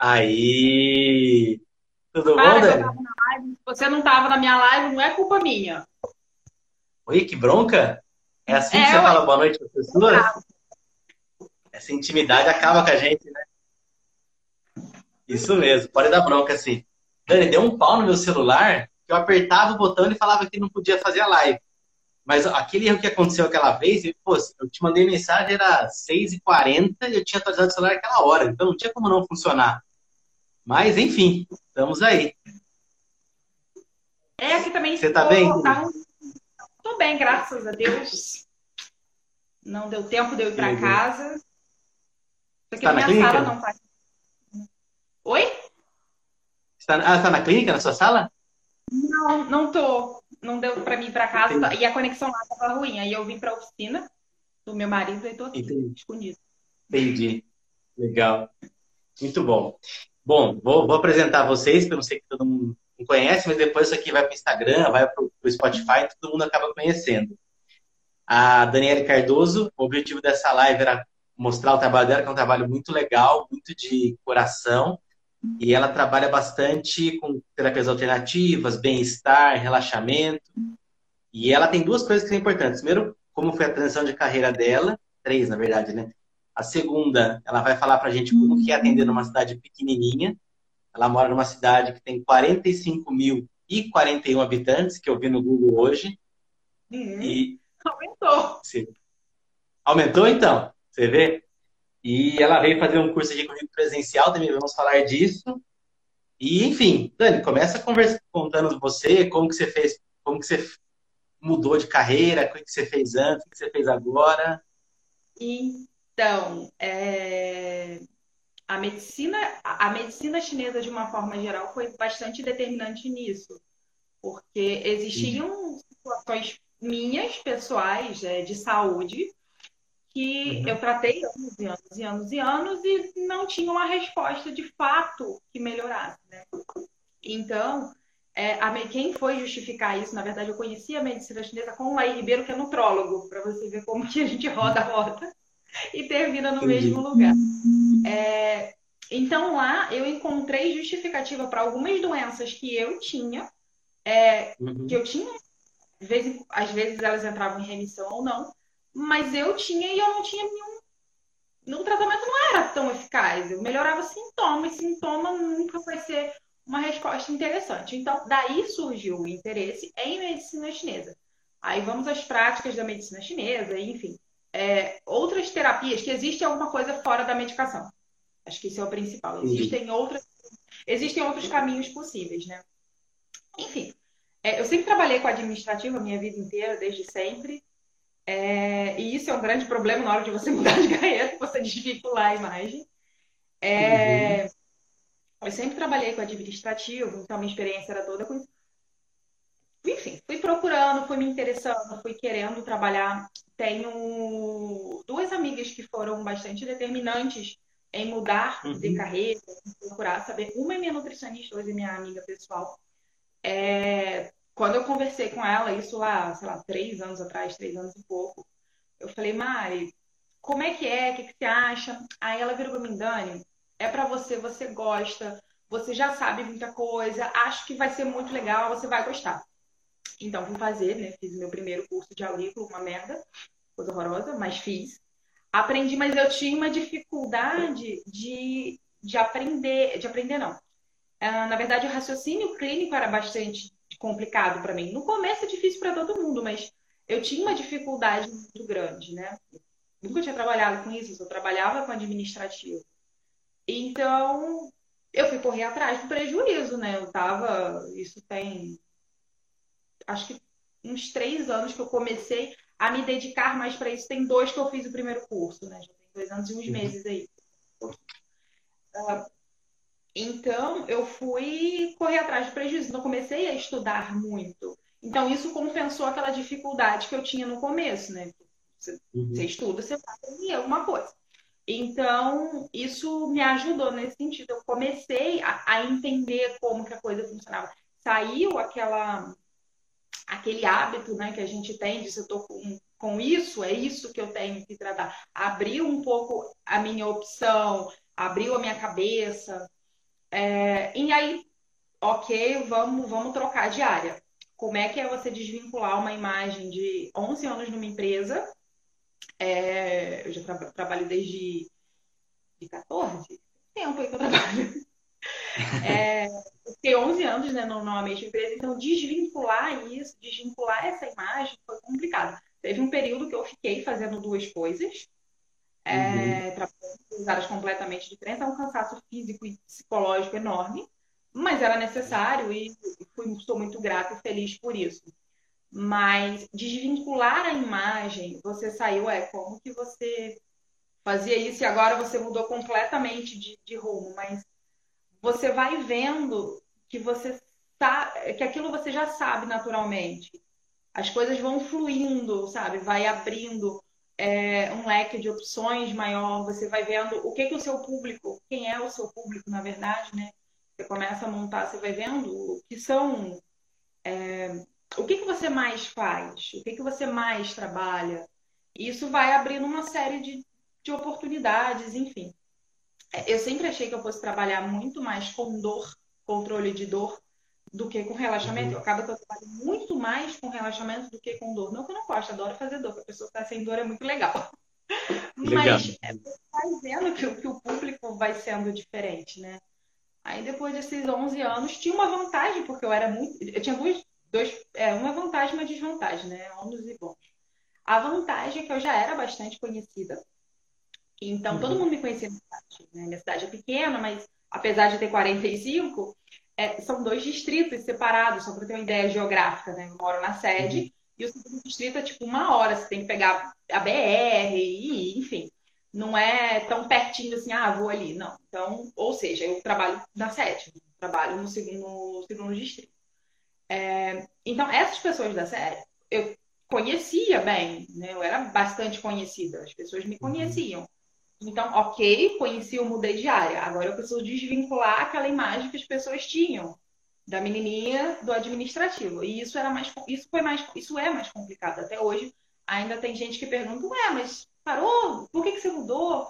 Aí! Tudo Para bom, que eu Dani? você não tava na minha live, não é culpa minha. Oi, que bronca? É assim que É, você ué. fala boa noite para as pessoas? Essa intimidade acaba com a gente, né? Isso mesmo, pode dar bronca assim. Dani, deu um pau no meu celular que eu apertava o botão e falava que não podia fazer a live. Mas aquele erro que aconteceu aquela vez, eu, pô, eu te mandei mensagem, era 6h40 e eu tinha atualizado o celular naquela hora, então não tinha como não funcionar. Mas, enfim, estamos aí. É, aqui também Você tá tô- bem? tá. Tô bem, graças a Deus. Não deu tempo de eu ir Legal. casa. Aqui Tá minha clínica? sala não tá. Oi? Você tá, ah, tá na clínica, na sua sala? Não, não tô. Não deu pra mim ir pra casa Entendi. e a conexão lá tava ruim. Aí eu vim pra oficina do meu marido e tô aqui, Entendi. escondido. Entendi. Legal. Muito bom. Bom, vou, vou apresentar vocês, que eu não sei que todo mundo conhece, mas depois isso aqui vai para o Instagram, vai para o Spotify, todo mundo acaba conhecendo. A Daniela Cardoso, o objetivo dessa live era mostrar o trabalho dela, que é um trabalho muito legal, muito de coração, e ela trabalha bastante com terapias alternativas, bem-estar, relaxamento, e ela tem duas coisas que são importantes. Primeiro, como foi a transição de carreira dela, três, na verdade, né? A segunda, ela vai falar pra gente como que é atender numa cidade pequenininha. Ela mora numa cidade que tem 45.041 habitantes, que eu vi no Google hoje. Uhum. E Aumentou. você- aumentou então, você vê? E ela veio fazer um curso de comigo presencial, também vamos falar disso. E enfim, Dani, começa a conversa contando você, como que você fez, como que você mudou de carreira, o que que você fez antes, o que você fez agora. Então, é, a medicina, a medicina chinesa, de uma forma geral, foi bastante determinante nisso, porque existiam situações minhas, pessoais, é, de saúde, que Uhum. eu tratei anos e anos e anos e anos e não tinha uma resposta de fato que melhorasse, né? Então, é, a quem foi justificar isso, na verdade, eu conheci a medicina chinesa com o Laí Ribeiro, que é nutrólogo, para você ver como que a gente roda a roda e termina no Entendi. mesmo lugar. É, então, lá eu encontrei justificativa para algumas doenças que eu tinha, é, Uhum. que eu tinha, às vezes, às vezes elas entravam em remissão ou não, mas eu tinha e eu não tinha nenhum. O tratamento não era tão eficaz. Eu melhorava sintomas, sintoma nunca vai ser uma resposta interessante. Então, daí surgiu o interesse em medicina chinesa. Aí vamos às práticas da medicina chinesa, enfim. É, outras terapias, que existe alguma coisa fora da medicação. Acho que isso é o principal. Existem outras, existem outros caminhos possíveis, né? Enfim, é, eu sempre trabalhei com administrativo a minha vida inteira, desde sempre. É, e isso é um grande problema na hora de você mudar de carreira, você desvincular a imagem. É, Eu sempre trabalhei com administrativo, então minha experiência era toda com isso. Enfim, fui procurando, fui me interessando, fui querendo trabalhar. Tenho duas amigas que foram bastante determinantes em mudar de Uhum. carreira, em procurar saber. Uma é minha nutricionista, hoje é minha amiga pessoal. É, quando eu conversei com ela, isso lá, sei lá, três anos atrás, três anos e pouco, eu falei, Mari, como é que é? O que, que você acha? Aí ela virou pra mim, Dani, é pra você, você gosta, você já sabe muita coisa, acho que vai ser muito legal, você vai gostar. Então, fui fazer, né? Fiz meu primeiro curso de aurículo, uma merda, coisa horrorosa, mas fiz. Aprendi, mas eu tinha uma dificuldade de, de aprender, de aprender não. Ah, na verdade, o raciocínio clínico era bastante complicado para mim. No começo é difícil para todo mundo, mas eu tinha uma dificuldade muito grande, né? Nunca tinha trabalhado com isso, eu trabalhava com administrativo. Então, eu fui correr atrás do prejuízo, né? Eu tava. Isso tem. Acho que uns três anos que eu comecei a me dedicar mais para isso. Tem dois que eu fiz o primeiro curso, né? Já tem dois anos e uns Uhum. meses aí. Ah, então, eu fui correr atrás do prejuízo. Então, comecei a estudar muito. Então, isso compensou aquela dificuldade que eu tinha no começo, né? Você, Uhum. você estuda, você vai aprender alguma coisa. Então, isso me ajudou nesse sentido. Eu comecei a, a entender como que a coisa funcionava. Saiu aquela, aquele hábito, né, que a gente tem de se eu tô com, com isso, é isso que eu tenho que tratar. Abriu um pouco a minha opção, abriu a minha cabeça. É, e aí, ok, vamos, vamos trocar de área. Como é que é você desvincular uma imagem de 11 anos numa empresa? É, eu já tra trabalho desde de 14? Tempo aí que eu trabalho. É, fiquei 11 anos né, numa mesma empresa, então desvincular isso, desvincular essa imagem foi complicado. Teve um período que eu fiquei fazendo duas coisas, é, uhum. trabalhando áreas completamente diferentes, é um cansaço físico e psicológico enorme, mas era necessário e fui, estou muito grata e feliz por isso. Mas desvincular a imagem, você saiu, é como que você fazia isso e agora você mudou completamente de, de rumo, mas você vai vendo que você tá, que aquilo você já sabe naturalmente. As coisas vão fluindo, sabe? Vai abrindo é, um leque de opções maior. Você vai vendo o que que o seu público, quem é o seu público, na verdade, né? Você começa a montar, você vai vendo o que são, é, o que que você mais faz, o que que você mais trabalha. Isso vai abrindo uma série de, de oportunidades, enfim. Eu sempre achei que eu fosse trabalhar muito mais com dor, controle de dor, do que com relaxamento. Uhum. Acaba que eu trabalho muito mais com relaxamento do que com dor. Não que eu não gosto, adoro fazer dor, porque a pessoa que está sem dor é muito legal. legal. Mas é, você vai vendo que, que o público vai sendo diferente, né? Aí depois desses 11 anos, tinha uma vantagem, porque eu era muito. Eu tinha dois. dois é, uma vantagem e uma desvantagem, né? Ônus e bons. A vantagem é que eu já era bastante conhecida. Então, uhum. todo mundo me conhecia na cidade. Né? Minha cidade é pequena, mas apesar de ter 45, é, são dois distritos separados, só para ter uma ideia geográfica, né? Eu moro na sede uhum. e o segundo distrito é tipo uma hora, você tem que pegar a BR, e, enfim. Não é tão pertinho assim, ah, vou ali. Não. Então, ou seja, eu trabalho na sede, trabalho no segundo, no segundo distrito. É, então, essas pessoas da sede, eu conhecia bem, né? Eu era bastante conhecida, as pessoas me uhum. conheciam. Então, ok, conheci o mudei de área. Agora eu preciso desvincular aquela imagem que as pessoas tinham da menininha do administrativo. E isso era mais isso foi mais isso é mais complicado até hoje. Ainda tem gente que pergunta: "Ué, mas parou? Por que que você mudou?"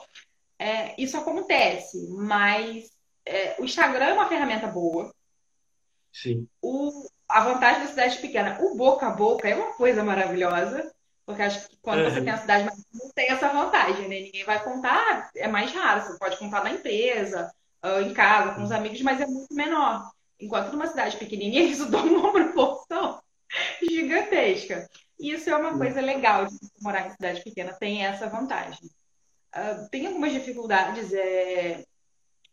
É, isso acontece, mas é, o Instagram é uma ferramenta boa. Sim. O, a vantagem da cidade pequena, o boca a boca é uma coisa maravilhosa. Porque acho que quando uhum. você tem a cidade mais não tem essa vantagem, né? Ninguém vai contar, é mais raro. Você pode contar na empresa, ah, em casa, com os amigos, mas é muito menor. Enquanto numa cidade pequenininha, isso dá uma proporção gigantesca. E isso é uma coisa legal de morar em cidade pequena, tem essa vantagem. Uh, tem algumas dificuldades, é...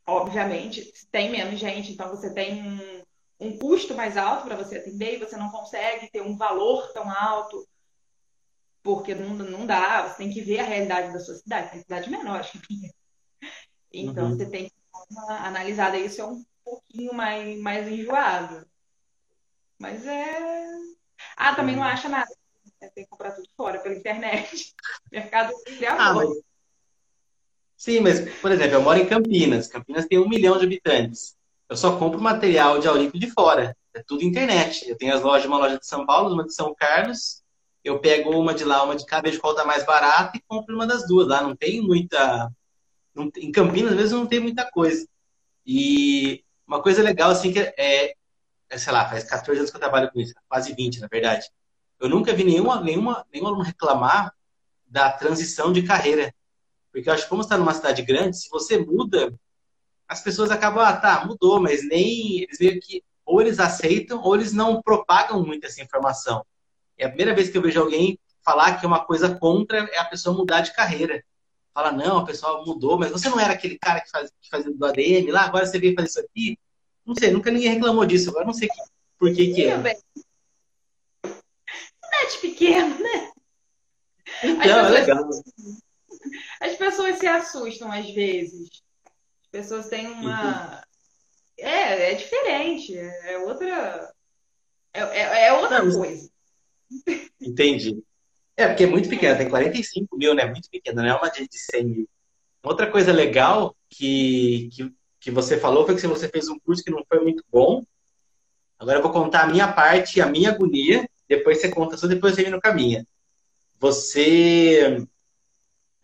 obviamente, tem menos gente, então você tem um, um custo mais alto para você atender e você não consegue ter um valor tão alto porque não, não dá, você tem que ver a realidade da sua cidade, tem cidade menor que minha. Então uhum. você tem que dar uma analisada, isso é um pouquinho mais, mais enjoado. Mas é. Ah, também não acha nada. Tem que comprar tudo fora pela internet. Mercado Livre ah, mas... Sim, mas, por exemplo, eu moro em Campinas. Campinas tem um milhão de habitantes. Eu só compro material de Aurico de fora. É tudo internet. Eu tenho as lojas, uma loja de São Paulo, uma de São Carlos eu pego uma de lá, uma de cá, vejo qual tá mais barata e compro uma das duas. Lá não tem muita. Não, em Campinas, vezes, não tem muita coisa. E uma coisa legal, assim, que é, é, sei lá, faz 14 anos que eu trabalho com isso, quase 20, na verdade. Eu nunca vi nenhuma, nenhuma, nenhum aluno reclamar da transição de carreira. Porque eu acho que como está numa cidade grande, se você muda, as pessoas acabam, ah, tá, mudou, mas nem eles meio que ou eles aceitam ou eles não propagam muito essa informação. É a primeira vez que eu vejo alguém falar que é uma coisa contra é a pessoa mudar de carreira. Fala, não, a pessoa mudou, mas você não era aquele cara que, faz, que fazia do ADM lá, agora você veio fazer isso aqui? Não sei, nunca ninguém reclamou disso, agora não sei que, por que que é. Cidade pequena, né? Então, é legal. As pessoas se assustam às vezes. As pessoas têm uma. Uhum. É, é diferente. É outra. É, é, é outra não, coisa. Entendi. É, porque é muito pequena, tem 45 mil, né? Muito pequena, não é uma de 100 mil. Outra coisa legal que, que, que você falou foi que você fez um curso que não foi muito bom. Agora eu vou contar a minha parte, a minha agonia. Depois você conta só, depois você vem no caminho. Você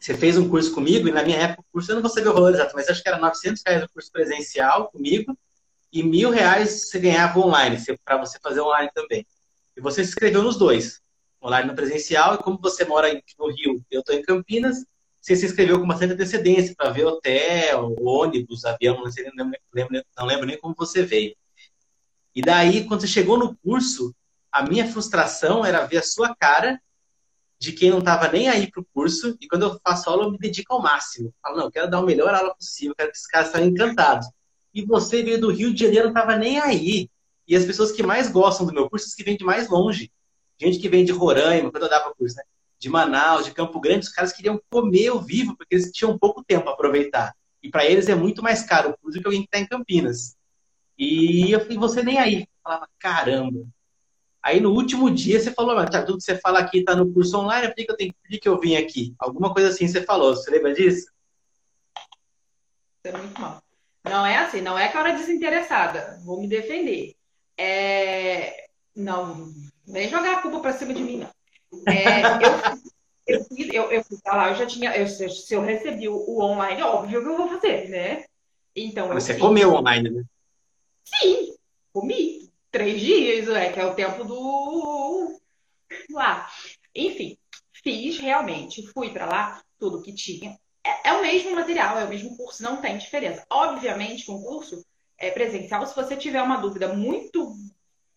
você fez um curso comigo, e na minha época o curso, eu não vou saber o valor exato, mas acho que era 900 reais o curso presencial comigo, e mil reais você ganhava online, para você fazer online também. E você se inscreveu nos dois, online no presencial, e como você mora no Rio, eu estou em Campinas, você se inscreveu com bastante antecedência para ver hotel, ônibus, avião, não, sei, não, lembro, não lembro nem como você veio. E daí, quando você chegou no curso, a minha frustração era ver a sua cara de quem não estava nem aí para o curso, e quando eu faço aula, eu me dedico ao máximo. Falo, não, eu quero dar a melhor aula possível, quero que esses caras estejam encantados. E você veio do Rio de Janeiro, não estava nem aí. E as pessoas que mais gostam do meu curso, as que vêm de mais longe. Gente que vem de Roraima, quando eu dava curso, né? De Manaus, de Campo Grande, os caras queriam comer ao vivo, porque eles tinham pouco tempo para aproveitar. E para eles é muito mais caro o curso do que alguém que está em Campinas. E eu falei, você nem aí. Eu falava, caramba. Aí no último dia você falou, mas tá, tudo que você fala aqui está no curso online, por que eu tenho que, que eu vim aqui? Alguma coisa assim você falou, você lembra disso? É muito mal. Não é assim, não é cara desinteressada. Vou me defender. É... Não, nem jogar a culpa pra cima de mim, não. É, eu, eu, eu, eu fui pra lá, eu já tinha. Eu, se eu recebi o, o, online, óbvio que eu vou fazer, né? Então. Você comeu online, né? Sim, comi. Três dias, é, que é o tempo do. lá. Enfim, fiz realmente, fui para lá, tudo que tinha. É, é, o mesmo material, é o mesmo curso, não tem diferença. Obviamente que um curso é presencial, se você tiver uma dúvida muito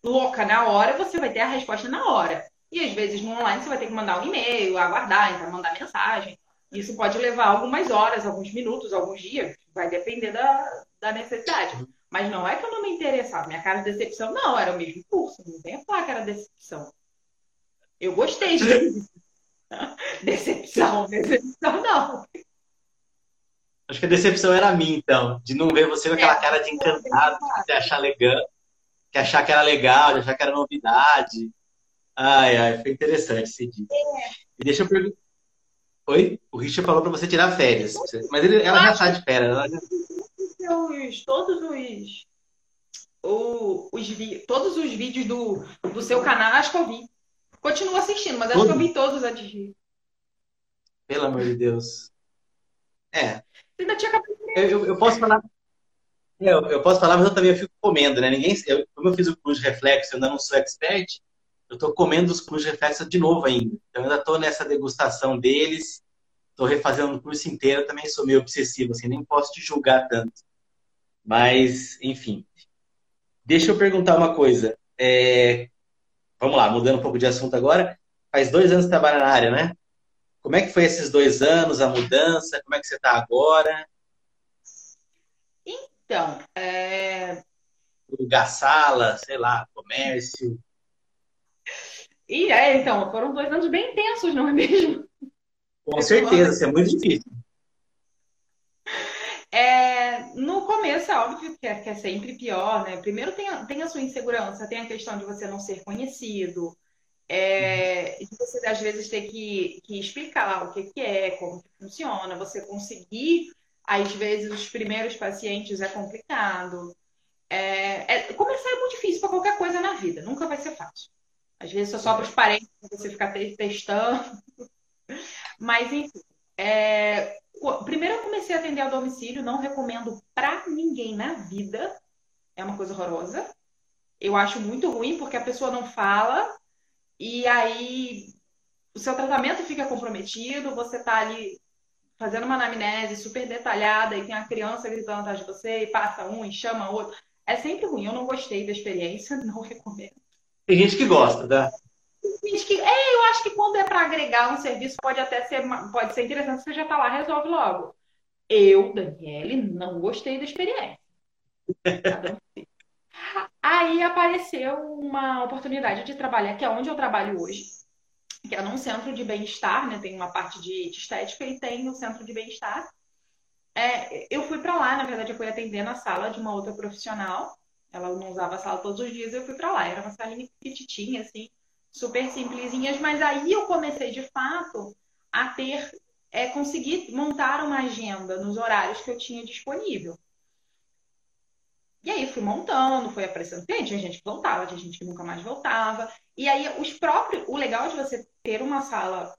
louca na hora, você vai ter a resposta na hora. E às vezes no online você vai ter que mandar um e-mail, aguardar, então mandar mensagem. Isso pode levar algumas horas, alguns minutos, alguns dias, vai depender da, da necessidade. Mas não é que eu não me interessava. Minha cara de decepção, não, era o mesmo curso. Não venha falar que era decepção. Eu gostei de decepção. Decepção, não. Acho que a decepção era a minha, então, de não ver você com aquela é, cara de encantado, de achar legal, de achar que era legal, de achar que era novidade. Ai, ai, foi interessante esse dia. É. E deixa eu perguntar. Oi? O Richard falou para você tirar férias. Mas ele, ela já está de férias. Ela já os, todos os, o, os todos os vídeos do, do seu canal, acho que eu vi. Continuo assistindo, mas acho que eu vi todos antes de. Pelo amor de Deus. É. Ainda tinha eu, eu, eu posso falar. É, eu, eu, posso falar, mas eu também fico comendo, né? Ninguém, eu, como eu fiz o de reflexo, eu ainda não sou expert, eu estou comendo os cursos de reflexo de novo ainda. Então, eu ainda estou nessa degustação deles, estou refazendo o curso inteiro, também sou meio obsessivo, assim, nem posso te julgar tanto. Mas, enfim. Deixa eu perguntar uma coisa. É... Vamos lá, mudando um pouco de assunto agora. Faz dois anos que trabalha na área, né? Como é que foi esses dois anos, a mudança? Como é que você está agora? Então, é... lugar sala, sei lá, comércio. E é, então, foram dois anos bem intensos, não é mesmo? Com certeza, isso é muito difícil. É, no começo é óbvio que é, que é, sempre pior, né? Primeiro tem tem a sua insegurança, tem a questão de você não ser conhecido, é, de você às vezes ter que, que explicar o que, que é, como que funciona, você conseguir, às vezes, os primeiros pacientes é complicado. É, é, começar é muito difícil para qualquer coisa na vida, nunca vai ser fácil. Às vezes só sobra os parentes para você ficar testando. Mas, enfim, é, Primeiro eu comecei a atender a domicílio, não recomendo para ninguém na vida. É uma coisa horrorosa. Eu acho muito ruim porque a pessoa não fala e aí o seu tratamento fica comprometido, você tá ali fazendo uma anamnese super detalhada e tem a criança gritando atrás de você e passa um e chama outro. É sempre ruim. Eu não gostei da experiência, não recomendo. Tem gente que gosta, tá? que, é, eu acho que quando é para agregar um serviço, pode até ser, pode ser interessante, você já está lá, resolve logo. Eu, Daniele, não gostei da experiência. Aí apareceu uma oportunidade de trabalhar, que é onde eu trabalho hoje, que é num centro de bem-estar, né? Tem uma parte de, estética e tem o centro de bem-estar. É, eu fui para lá, na verdade, eu fui atender na sala de uma outra profissional. Ela não usava a sala todos os dias, eu fui para lá. Era uma salinha petitinha, assim, super simplesinhas, mas aí eu comecei de fato a ter, é, conseguir montar uma agenda nos horários que eu tinha disponível. E aí fui montando, aparecendo cliente, tinha gente que voltava, tinha gente que nunca mais voltava. E aí os próprios, o legal de você ter uma sala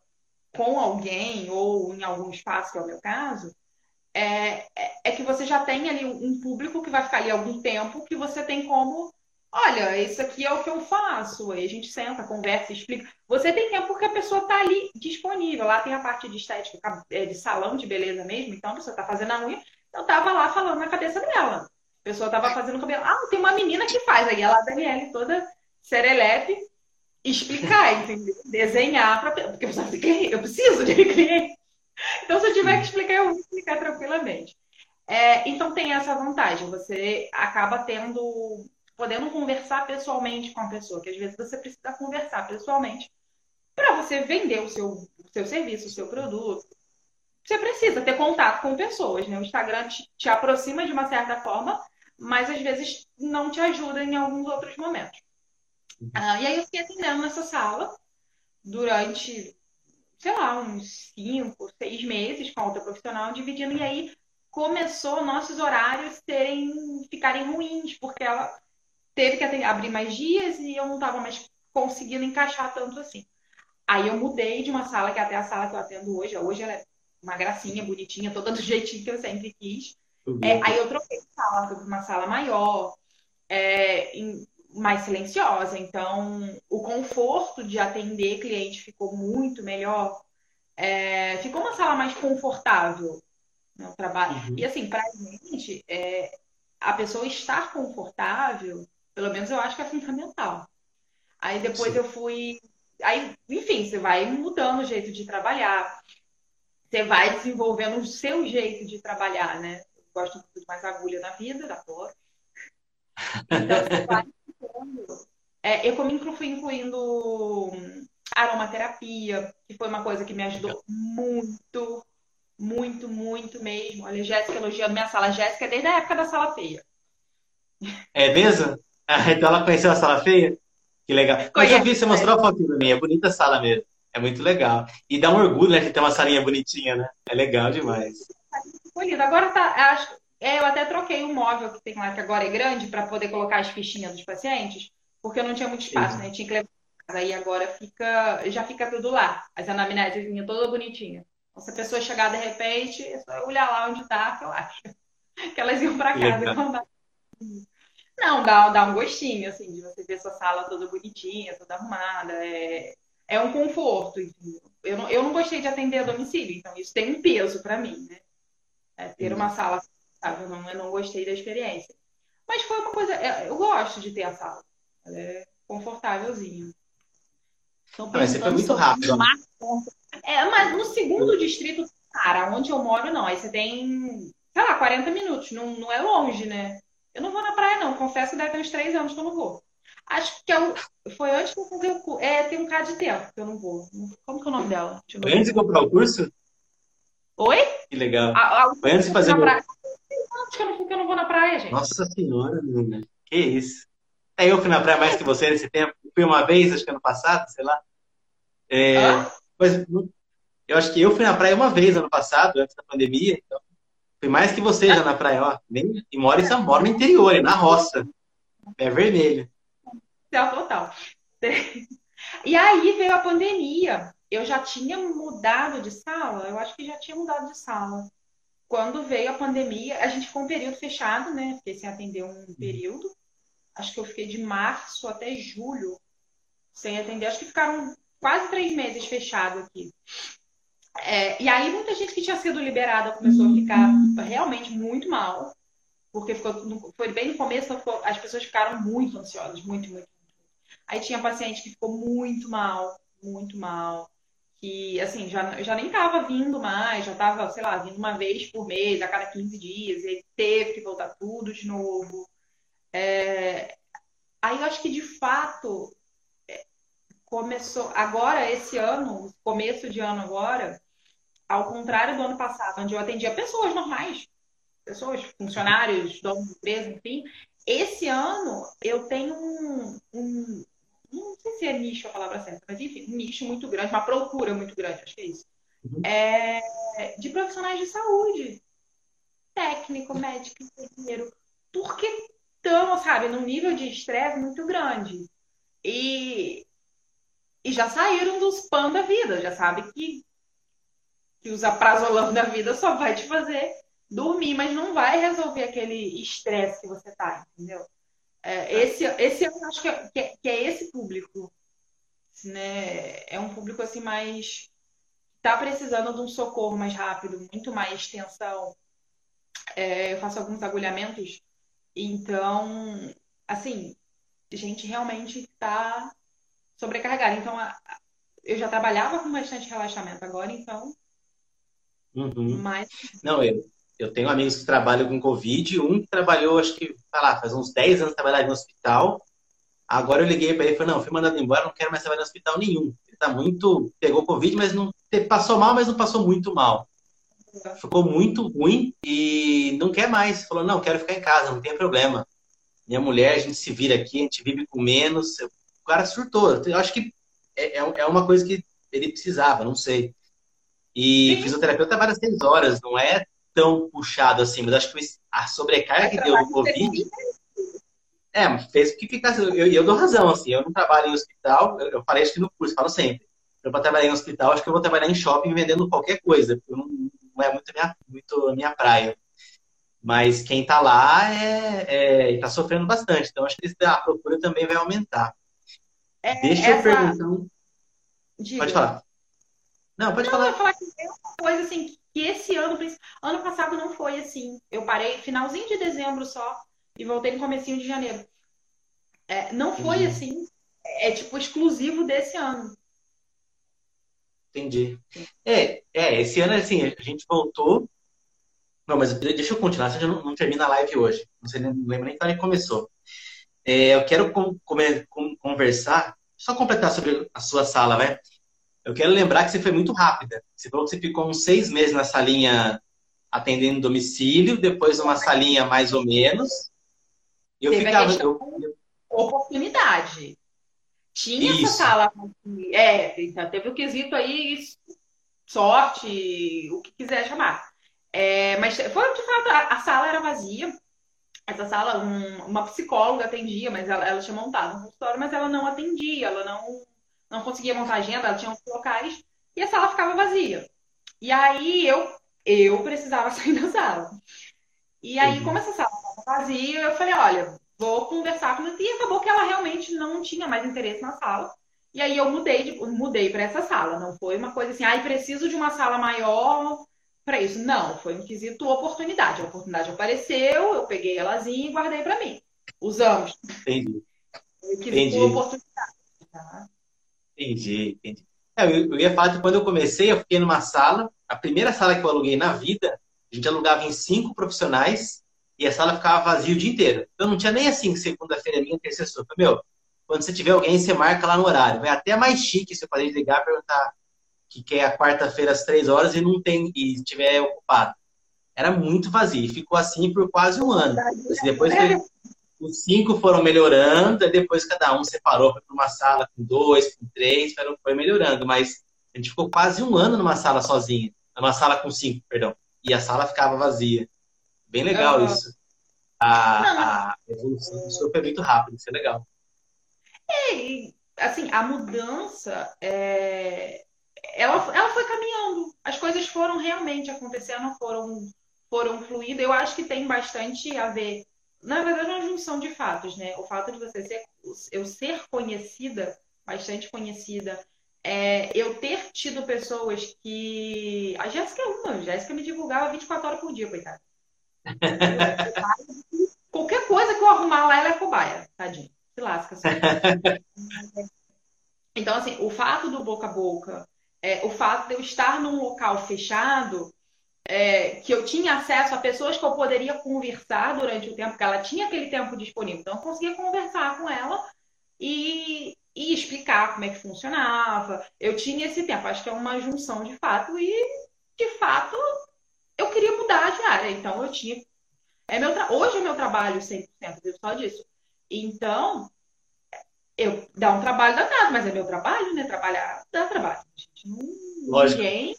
com alguém ou em algum espaço, que é o meu caso, é, é, é que você já tem ali um público que vai ficar ali algum tempo que você tem como olha, isso aqui é o que eu faço. Aí a gente senta, conversa, explica. Você tem tempo porque a pessoa está ali disponível. Lá tem a parte de estética, é, de salão de beleza mesmo. Então a pessoa está fazendo a unha. Eu tava lá falando na cabeça dela. Pessoa tava fazendo cabelo. Ah, tem uma menina que faz. Aí ela, a Daniele, toda serelepe, explicar, entendeu? Desenhar, pra... porque eu preciso de cliente. Então, se eu tiver que explicar, eu vou explicar tranquilamente. É, então, tem essa vantagem. Você acaba tendo podendo conversar pessoalmente com a pessoa, que às vezes você precisa conversar pessoalmente para você vender o seu, o seu serviço, o seu produto. Você precisa ter contato com pessoas, né? O Instagram te, te aproxima de uma certa forma, mas às vezes não te ajuda em alguns outros momentos. Uhum. Ah, e aí eu fiquei atendendo nessa sala durante, sei lá, uns cinco, seis meses com a outra profissional, dividindo, e aí começou nossos horários terem, ficarem ruins, porque ela teve que abrir mais dias e eu não estava mais conseguindo encaixar tanto assim. Aí eu mudei de uma sala, que é até a sala que eu atendo hoje. Hoje ela é uma gracinha, bonitinha, toda do jeitinho que eu sempre quis. É, aí eu troquei de sala, fui para uma sala maior, é, mais silenciosa. Então, o conforto de atender cliente ficou muito melhor. É, ficou uma sala mais confortável no trabalho. Uhum. E assim, pra gente, é, a pessoa estar confortável pelo menos eu acho que é fundamental. Aí depois Sim. eu fui. Aí, enfim, você vai mudando o jeito de trabalhar. Você vai desenvolvendo o seu jeito de trabalhar, né? Eu gosto de mais agulha na vida, da cor. Então, você vai é, eu fui incluindo aromaterapia, que foi uma coisa que me ajudou muito, muito, muito mesmo. Olha, Jéssica elogiando minha sala. Jéssica é desde a época da sala feia. É mesmo? Ah, então ela conheceu a sala feia? Que legal. Mas eu vi, você mostrou a foto pra mim, é bonita a sala mesmo. É muito legal. E dá um orgulho, né, de ter uma salinha bonitinha, né? É legal demais. Agora tá, acho, é, eu até troquei o móvel que tem lá, que agora é grande, para poder colocar as fichinhas dos pacientes, porque eu não tinha muito espaço, Sim. né? Tinha que levar Aí agora fica, já fica tudo lá. As anamneses toda bonitinha. Então, se a pessoa chegar de repente, é só olhar lá onde tá, que eu acho. Que elas iam para casa e mandar. Não, dá, dá um gostinho, assim, de você ver sua sala toda bonitinha, toda arrumada. É, é um conforto. Eu não, eu não gostei de atender a domicílio, então isso tem um peso para mim, né? É, ter uma sala sabe? Eu não, eu não gostei da experiência. Mas foi uma coisa. É, eu gosto de ter a sala. Ela é confortávelzinha. Então, mas você foi muito rápido. É, mas no segundo distrito, cara, onde eu moro, não. Aí você tem, sei lá, 40 minutos. Não, não é longe, né? Eu não vou na praia, não. Confesso que deve ter uns três anos que eu não vou. Acho que é foi antes que eu fazer o curso. É, tem um cara de tempo que eu não vou. Como que é o nome dela? Antes de comprar o curso? Oi? Que legal. A, a, antes de fazer o praia. Acho que eu, não, que eu não vou na praia, gente. Nossa senhora, menina. Que isso. É, eu fui na praia mais que você nesse tempo. Fui uma vez, acho que ano passado, sei lá. É, ah? mas eu acho que eu fui na praia uma vez ano passado, antes da pandemia. Então Fui mais que você já na praia, ó. Nem, e mora em mora no interior, na roça. É vermelho. Céu total. E aí veio a pandemia. Eu já tinha mudado de sala, eu acho que já tinha mudado de sala. Quando veio a pandemia, a gente ficou um período fechado, né? Fiquei sem atender um período. Acho que eu fiquei de março até julho sem atender. Acho que ficaram quase três meses fechado aqui. É, e aí muita gente que tinha sido liberada começou a ficar realmente muito mal, porque ficou, foi bem no começo, as pessoas ficaram muito ansiosas, muito, muito. Aí tinha paciente que ficou muito mal, muito mal, que assim, já, já nem estava vindo mais, já estava, sei lá, vindo uma vez por mês, a cada 15 dias, e teve que voltar tudo de novo. É... Aí eu acho que de fato é, começou agora esse ano, começo de ano agora, ao contrário do ano passado, onde eu atendia pessoas normais, pessoas, funcionários, donos de empresa, enfim. Esse ano eu tenho um, um, não sei se é nicho a palavra certa, mas enfim, um nicho muito grande, uma procura muito grande, acho que é isso. Uhum. É, de profissionais de saúde, técnico, médico, enfermeiro, porque estão, sabe, num nível de estresse muito grande. E, e já saíram dos pan da vida, já sabe que que usa prazolam da vida só vai te fazer dormir, mas não vai resolver aquele estresse que você tá, entendeu? É, esse, esse eu acho que é, que é esse público, né? É um público assim mais tá precisando de um socorro mais rápido, muito mais extensão. É, eu faço alguns agulhamentos, então, assim, gente realmente está sobrecarregada. Então, a, a, eu já trabalhava com bastante relaxamento agora, então. Uhum. Mas... Não, eu, eu tenho amigos que trabalham com Covid, um que trabalhou, acho que, sei lá, faz uns 10 anos trabalhava no hospital. Agora eu liguei para ele e falei, não, fui mandado embora, não quero mais trabalhar no hospital nenhum. Ele tá muito. Pegou Covid, mas não. Passou mal, mas não passou muito mal. Ficou muito ruim e não quer mais. Falou, não, quero ficar em casa, não tem problema. Minha mulher, a gente se vira aqui, a gente vive com menos. O cara surtou. Eu acho que é, é, é uma coisa que ele precisava, não sei. E Sim. fisioterapeuta trabalha seis horas, não é tão puxado assim, mas acho que a sobrecarga que deu do Covid. É, fez que ficasse. Eu, eu dou razão, assim. Eu não trabalho em hospital, eu, eu falei isso aqui no curso, falo sempre. Eu vou trabalhar em hospital, acho que eu vou trabalhar em shopping vendendo qualquer coisa, porque não, não é muito minha, muito minha praia. Mas quem está lá é, é, tá sofrendo bastante. Então, acho que a procura também vai aumentar. É, Deixa essa... eu perguntar. Diga. Pode falar. Não, pode não, falar. Eu falar que é uma coisa assim, que esse ano, ano passado não foi assim. Eu parei finalzinho de dezembro só e voltei no comecinho de janeiro. É, não foi Entendi. assim. É, é tipo exclusivo desse ano. Entendi. É, é, esse ano assim, a gente voltou. Não, mas deixa eu continuar, senão não, não termina a live hoje. Não sei, não lembro nem que começou. É, eu quero com, com, conversar, só completar sobre a sua sala, né? Eu quero lembrar que você foi muito rápida. Você falou que você ficou uns seis meses na salinha atendendo domicílio, depois uma salinha mais ou menos. Eu Teve ficava. Eu... Oportunidade. Tinha Isso. essa sala. É, então, teve o quesito aí, sorte, o que quiser chamar. É, mas foi de fato, a, a, sala era vazia. Essa sala, um, uma psicóloga atendia, mas ela, ela tinha montado um consultório, mas ela não atendia, ela não, não conseguia montar agenda, ela tinha uns locais e a sala ficava vazia. E aí eu, eu precisava sair da sala. E aí, uhum. como essa sala estava vazia, eu falei, olha, vou conversar com ela. E acabou que ela realmente não tinha mais interesse na sala. E aí eu mudei, de, mudei para essa sala. Não foi uma coisa assim, ai, ah, preciso de uma sala maior para isso. Não, foi um quesito oportunidade. A oportunidade apareceu, eu peguei elazinha e guardei para mim. Usamos. Entendi. entendi. oportunidade. Tá? Entendi, entendi. É, eu, eu ia falar que quando eu comecei, eu fiquei numa sala, a primeira sala que eu aluguei na vida, a gente alugava em cinco profissionais e a sala ficava vazia o dia inteiro. Então não tinha nem assim, segunda-feira minha, terça-feira. Meu, quando você tiver alguém, você marca lá no horário. Vai até mais chique você pode ligar e perguntar que quer a quarta-feira às três horas e não tem, e estiver ocupado. Era muito vazio. E ficou assim por quase um ano. Depois que os cinco foram melhorando, e depois cada um separou para uma sala com dois, com três, foi melhorando. Mas a gente ficou quase um ano numa sala sozinha. Numa sala com cinco, perdão. E a sala ficava vazia. Bem legal uhum. isso. A, a evolução do seu foi muito rápida, isso é legal. É, assim, a mudança, é... ela, ela foi caminhando. As coisas foram realmente acontecendo, foram, foram fluindo. Eu acho que tem bastante a ver. Na verdade, é uma junção de fatos, né? O fato de você ser, eu ser conhecida, bastante conhecida, é, eu ter tido pessoas que. A Jéssica é uma, a Jéssica me divulgava 24 horas por dia, coitada. Qualquer coisa que eu arrumar lá, ela é cobaia, tadinho. Se lasca. Só. então, assim, o fato do boca a boca, é, o fato de eu estar num local fechado, é, que eu tinha acesso a pessoas que eu poderia conversar durante o tempo, que ela tinha aquele tempo disponível. Então, eu conseguia conversar com ela e, e explicar como é que funcionava. Eu tinha esse tempo. Acho que é uma junção de fato e, de fato, eu queria mudar de área, então eu tinha. É meu tra... Hoje é meu trabalho 100%, vivo só disso. Então, eu dá um trabalho danado, mas é meu trabalho, né? Trabalhar dá trabalho. Gente, não, ninguém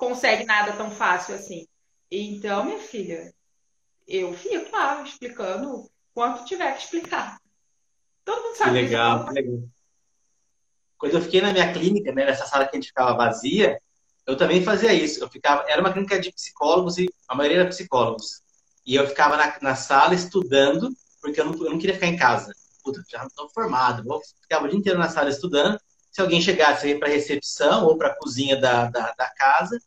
consegue nada tão fácil assim. Então, minha filha, eu fico lá explicando quanto tiver que explicar. Todo mundo sabe. Que legal, que legal. Quando eu fiquei na minha clínica, né, nessa sala que a gente ficava vazia, eu também fazia isso. Eu ficava, era uma clínica de psicólogos e a maioria era psicólogos. E eu ficava na, na sala estudando, porque eu não, eu não queria ficar em casa. Puta, já não estou formado. Eu ficava o dia inteiro na sala estudando. Se alguém chegasse para a recepção ou para a cozinha da, da, da, casa,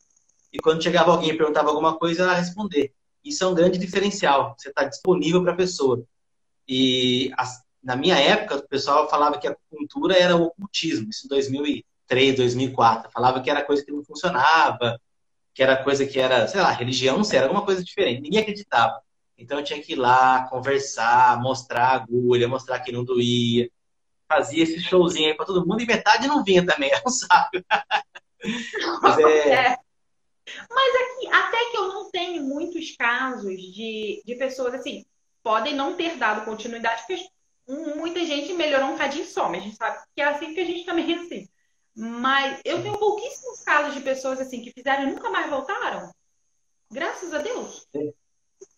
e quando chegava alguém e perguntava alguma coisa, ela responder. Isso é um grande diferencial. Você está disponível para a pessoa. E na minha época, o pessoal falava que a cultura era o ocultismo, isso em 2003, 2004. Falava que era coisa que não funcionava, que era coisa que era, sei lá, religião, não sei, era alguma coisa diferente. Ninguém acreditava. Então eu tinha que ir lá, conversar, mostrar a agulha, mostrar que não doía. Fazia esse showzinho aí pra todo mundo e metade não vinha também, é um saco. Mas é... é. Mas aqui, até que eu não tenho muitos casos de, de pessoas assim, podem não ter dado continuidade, porque muita gente melhorou um cadinho só, mas a gente sabe que é assim que a gente também é assim. Mas eu tenho pouquíssimos casos de pessoas assim que fizeram e nunca mais voltaram. Graças a Deus.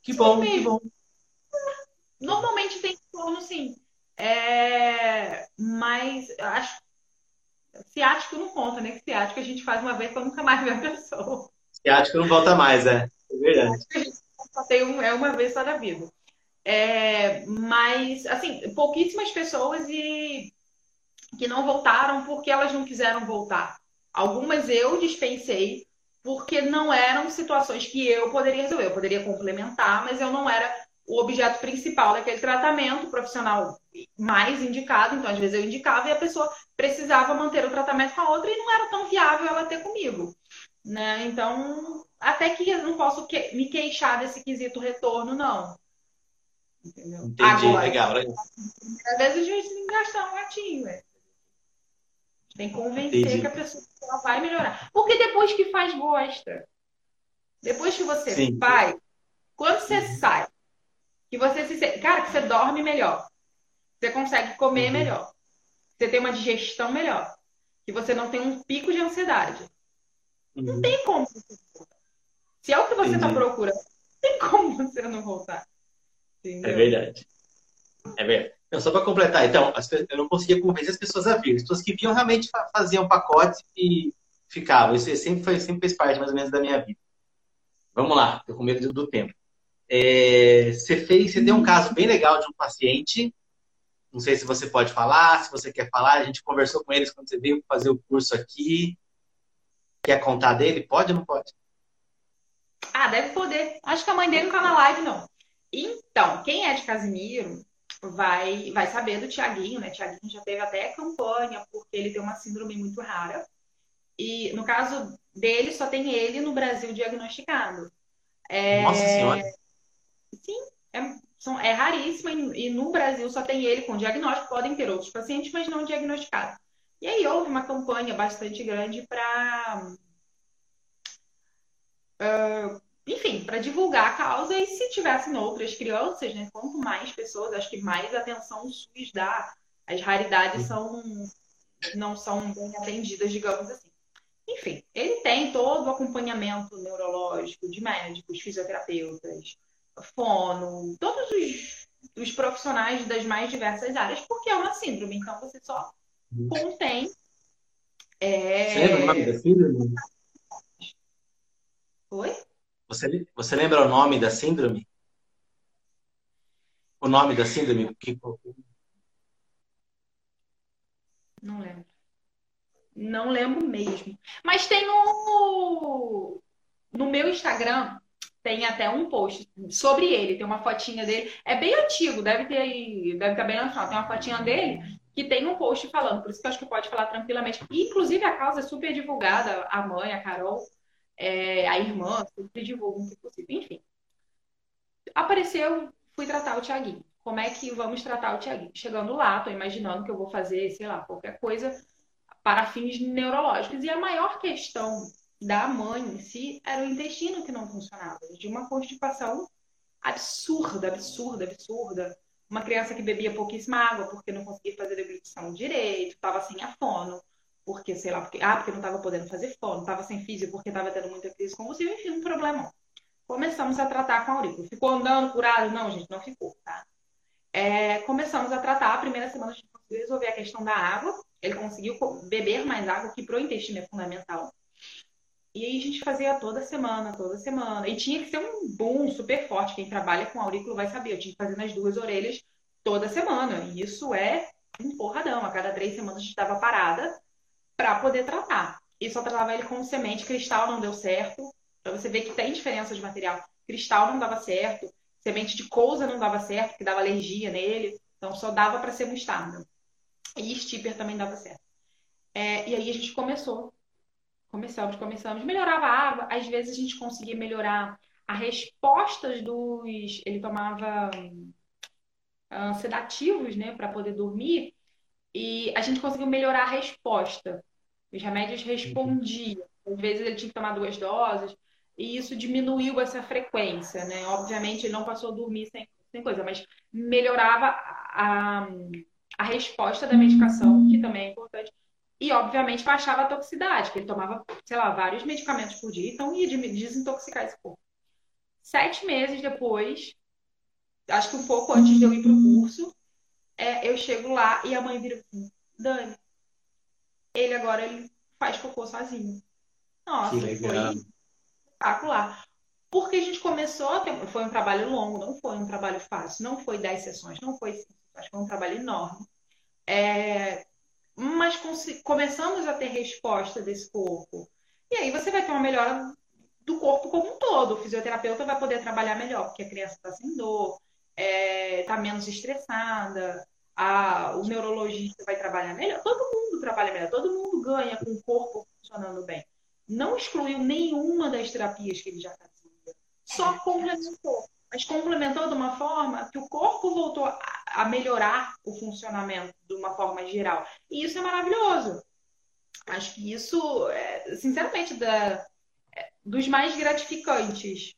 Que bom, que bom. Normalmente tem torno, sim. É... Mas acho ciático não conta, né? Ciático a gente faz uma vez para nunca mais ver a pessoa. Ciático não volta mais, é. É verdade. Só é uma vez só na vida. É, mas, assim, pouquíssimas pessoas e que não voltaram porque elas não quiseram voltar. Algumas eu dispensei porque não eram situações que eu poderia resolver. Eu poderia complementar, mas eu não era o objeto principal daquele tratamento, o profissional mais indicado. Então, às vezes eu indicava e a pessoa precisava manter o tratamento com a outra e não era tão viável ela ter comigo. Né? Então, até que eu não posso que me queixar desse quesito retorno, não. Entendeu? Entendi, Agora, legal. Às vezes a gente tem que gastar um gatinho, velho. Tem que convencer Entendi. que a pessoa ela vai melhorar. Porque depois que faz, gosta. Depois que você Sim. faz, quando você uhum. sai, que você se Cara, que você dorme melhor. Você consegue comer uhum. melhor. Você tem uma digestão melhor. Que você não tem um pico de ansiedade. Uhum. Não tem como você voltar. Se é o que você está procurando, não tem como você não voltar. Entendeu? É verdade. É verdade. Não, só para completar, então, eu não conseguia convencer as pessoas a vir. As pessoas que vinham realmente faziam pacote e ficavam. Isso sempre, foi, sempre fez parte, mais ou menos, da minha vida. Vamos lá, estou com medo do tempo. É, você fez, você deu um caso bem legal de um paciente. Não sei se você pode falar, se você quer falar. A gente conversou com eles quando você veio fazer o curso aqui. Quer contar dele? Pode ou não pode? Ah, deve poder. Acho que a mãe dele não tá na live, não. Então, quem é de Casimiro vai, vai saber do Tiaguinho, né? Tiaguinho já teve até campanha, porque ele tem uma síndrome muito rara. E no caso dele, só tem ele no Brasil diagnosticado. É... Nossa Senhora! Sim, é, são, é raríssima e, e no Brasil só tem ele com diagnóstico. Podem ter outros pacientes, mas não diagnosticados. E aí houve uma campanha bastante grande para uh, enfim, para divulgar a causa e se tivessem outras crianças, né, quanto mais pessoas, acho que mais atenção o SUS dá. As raridades são não são bem atendidas, digamos assim. Enfim, ele tem todo o acompanhamento neurológico de médicos, fisioterapeutas, fono, todos os, os profissionais das mais diversas áreas, porque é uma síndrome, então você só contém. É... Você lembra o nome da síndrome? Oi? Você, você lembra o nome da síndrome? O nome da síndrome? Que... Não lembro. Não lembro mesmo. Mas tem no, no meu Instagram, tem até um post sobre ele, tem uma fotinha dele. É bem antigo, deve ter deve estar bem antigo. Tem uma fotinha dele que tem um post falando, por isso que eu acho que pode falar tranquilamente. Inclusive a causa é super divulgada, a mãe, a Carol, é, a irmã, sempre divulgam o que possível. Enfim. Apareceu, fui tratar o Tiaguinho. Como é que vamos tratar o Tiaguinho? Chegando lá, tô imaginando que eu vou fazer, sei lá, qualquer coisa para fins neurológicos. E a maior questão da mãe em si era o intestino que não funcionava. De uma constipação absurda, absurda, absurda. Uma criança que bebia pouquíssima água porque não conseguia fazer deglutição direito, estava sem a fono porque, sei lá, porque, ah, porque não estava podendo fazer fono, estava sem físico porque estava tendo muita crise convulsiva, enfim, um problema. Começamos a tratar com a aurícula. Ficou andando curado? Não, gente, não ficou, tá? É, começamos a tratar, a primeira semana a gente conseguiu resolver a questão da água, ele conseguiu beber mais água, que para o intestino é fundamental. E aí a gente fazia toda semana, toda semana. E tinha que ser um boom super forte. Quem trabalha com aurículo vai saber. Eu tinha que fazer nas duas orelhas toda semana. E isso é um porradão. A cada três semanas a gente estava parada para poder tratar. E só tratava ele com semente. Cristal não deu certo. Para você ver que tem diferença de material. Cristal não dava certo. Semente de cousa não dava certo, que dava alergia nele. Então só dava para ser mostarda. E stipper também dava certo. É, e aí a gente começou. Começamos, começamos. Melhorava a água. Às vezes a gente conseguia melhorar as respostas dos. Ele tomava uh, sedativos, né, para poder dormir. E a gente conseguiu melhorar a resposta. Os remédios respondiam. Às vezes ele tinha que tomar duas doses. E isso diminuiu essa frequência, né? Obviamente ele não passou a dormir sem, sem coisa, mas melhorava a, a resposta da medicação, que também é importante. E, obviamente, baixava a toxicidade, que ele tomava, sei lá, vários medicamentos por dia, então ia desintoxicar esse corpo. Sete meses depois, acho que um pouco antes de eu ir pro curso, é, eu chego lá e a mãe vira assim, Dani, ele agora ele faz cocô sozinho. Nossa, foi espetacular. Porque a gente começou, ter, foi um trabalho longo, não foi um trabalho fácil, não foi dez sessões, não foi cinco, acho que foi um trabalho enorme. É, mas começamos a ter resposta desse corpo. E aí você vai ter uma melhora do corpo como um todo. O fisioterapeuta vai poder trabalhar melhor, porque a criança está sem dor, está é, tá menos estressada, a, o neurologista vai trabalhar melhor. Todo mundo trabalha melhor, todo mundo ganha com o corpo funcionando bem. Não excluiu nenhuma das terapias que ele já fazia. Só complementou. Mas complementou de uma forma que o corpo voltou a, a melhorar o funcionamento de uma forma geral. E isso é maravilhoso. Acho que isso, é, sinceramente, da, é, dos mais gratificantes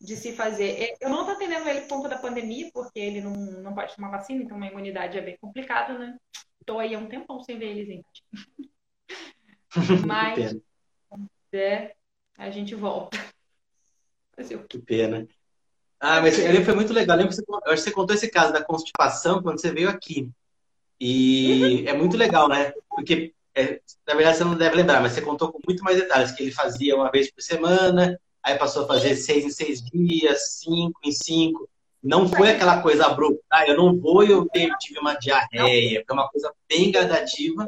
de se fazer. Eu não estou atendendo ele por conta da pandemia, porque ele não, não pode tomar vacina, então a imunidade é bem complicado, né? Estou aí há um tempão sem ver eles, gente. Mas é, a gente volta. Que pena. Ah, mas ele foi muito legal. Lembro que você, eu acho que você contou esse caso da constipação quando você veio aqui. E uhum. é muito legal, né? Porque, é, na verdade, você não deve lembrar, mas você contou com muito mais detalhes, que ele fazia uma vez por semana, aí passou a fazer seis em seis dias, cinco em cinco. Não foi aquela coisa abrupta, ah, eu não vou e eu tive uma diarreia. Foi uma coisa bem gradativa.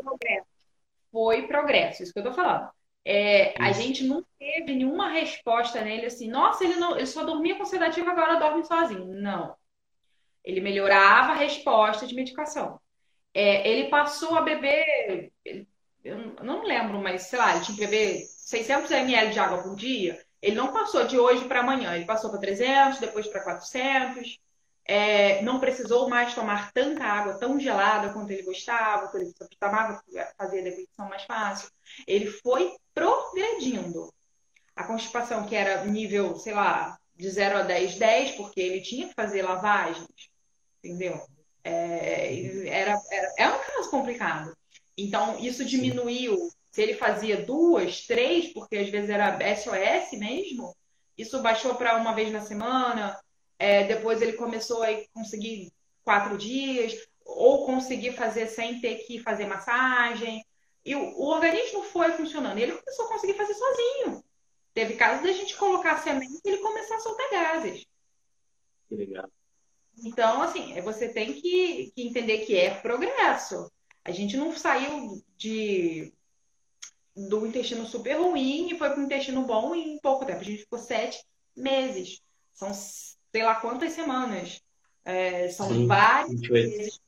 Foi progresso, isso que eu tô falando. É, a gente não teve nenhuma resposta nele assim, nossa, ele, não, ele só dormia com sedativo, agora dorme sozinho. Não. Ele melhorava a resposta de medicação. É, ele passou a beber, eu não lembro, mas sei lá, ele tinha que beber 600 ml de água por dia. Ele não passou de hoje para amanhã, ele passou para 300, depois para 400 é, não precisou mais tomar tanta água tão gelada quanto ele gostava, por exemplo, tomava fazia a deglutição mais fácil. Ele foi progredindo. A constipação, que era nível, sei lá, de 0 a 10, 10, porque ele tinha que fazer lavagens, entendeu? É, era, era, é um caso complicado. Então, isso diminuiu. Se ele fazia duas, três, porque às vezes era SOS mesmo, isso baixou para uma vez na semana, é, depois ele começou a conseguir quatro dias, ou conseguir fazer sem ter que fazer massagem. E o, o organismo foi funcionando. Ele começou a conseguir fazer sozinho. Teve casos da gente colocar semente e ele começar a soltar gases. Que legal. Então, assim, você tem que, que entender que é progresso. A gente não saiu de do intestino super ruim e foi para o intestino bom em pouco tempo. A gente ficou sete meses. São sei lá quantas semanas. É, são Sim, vários meses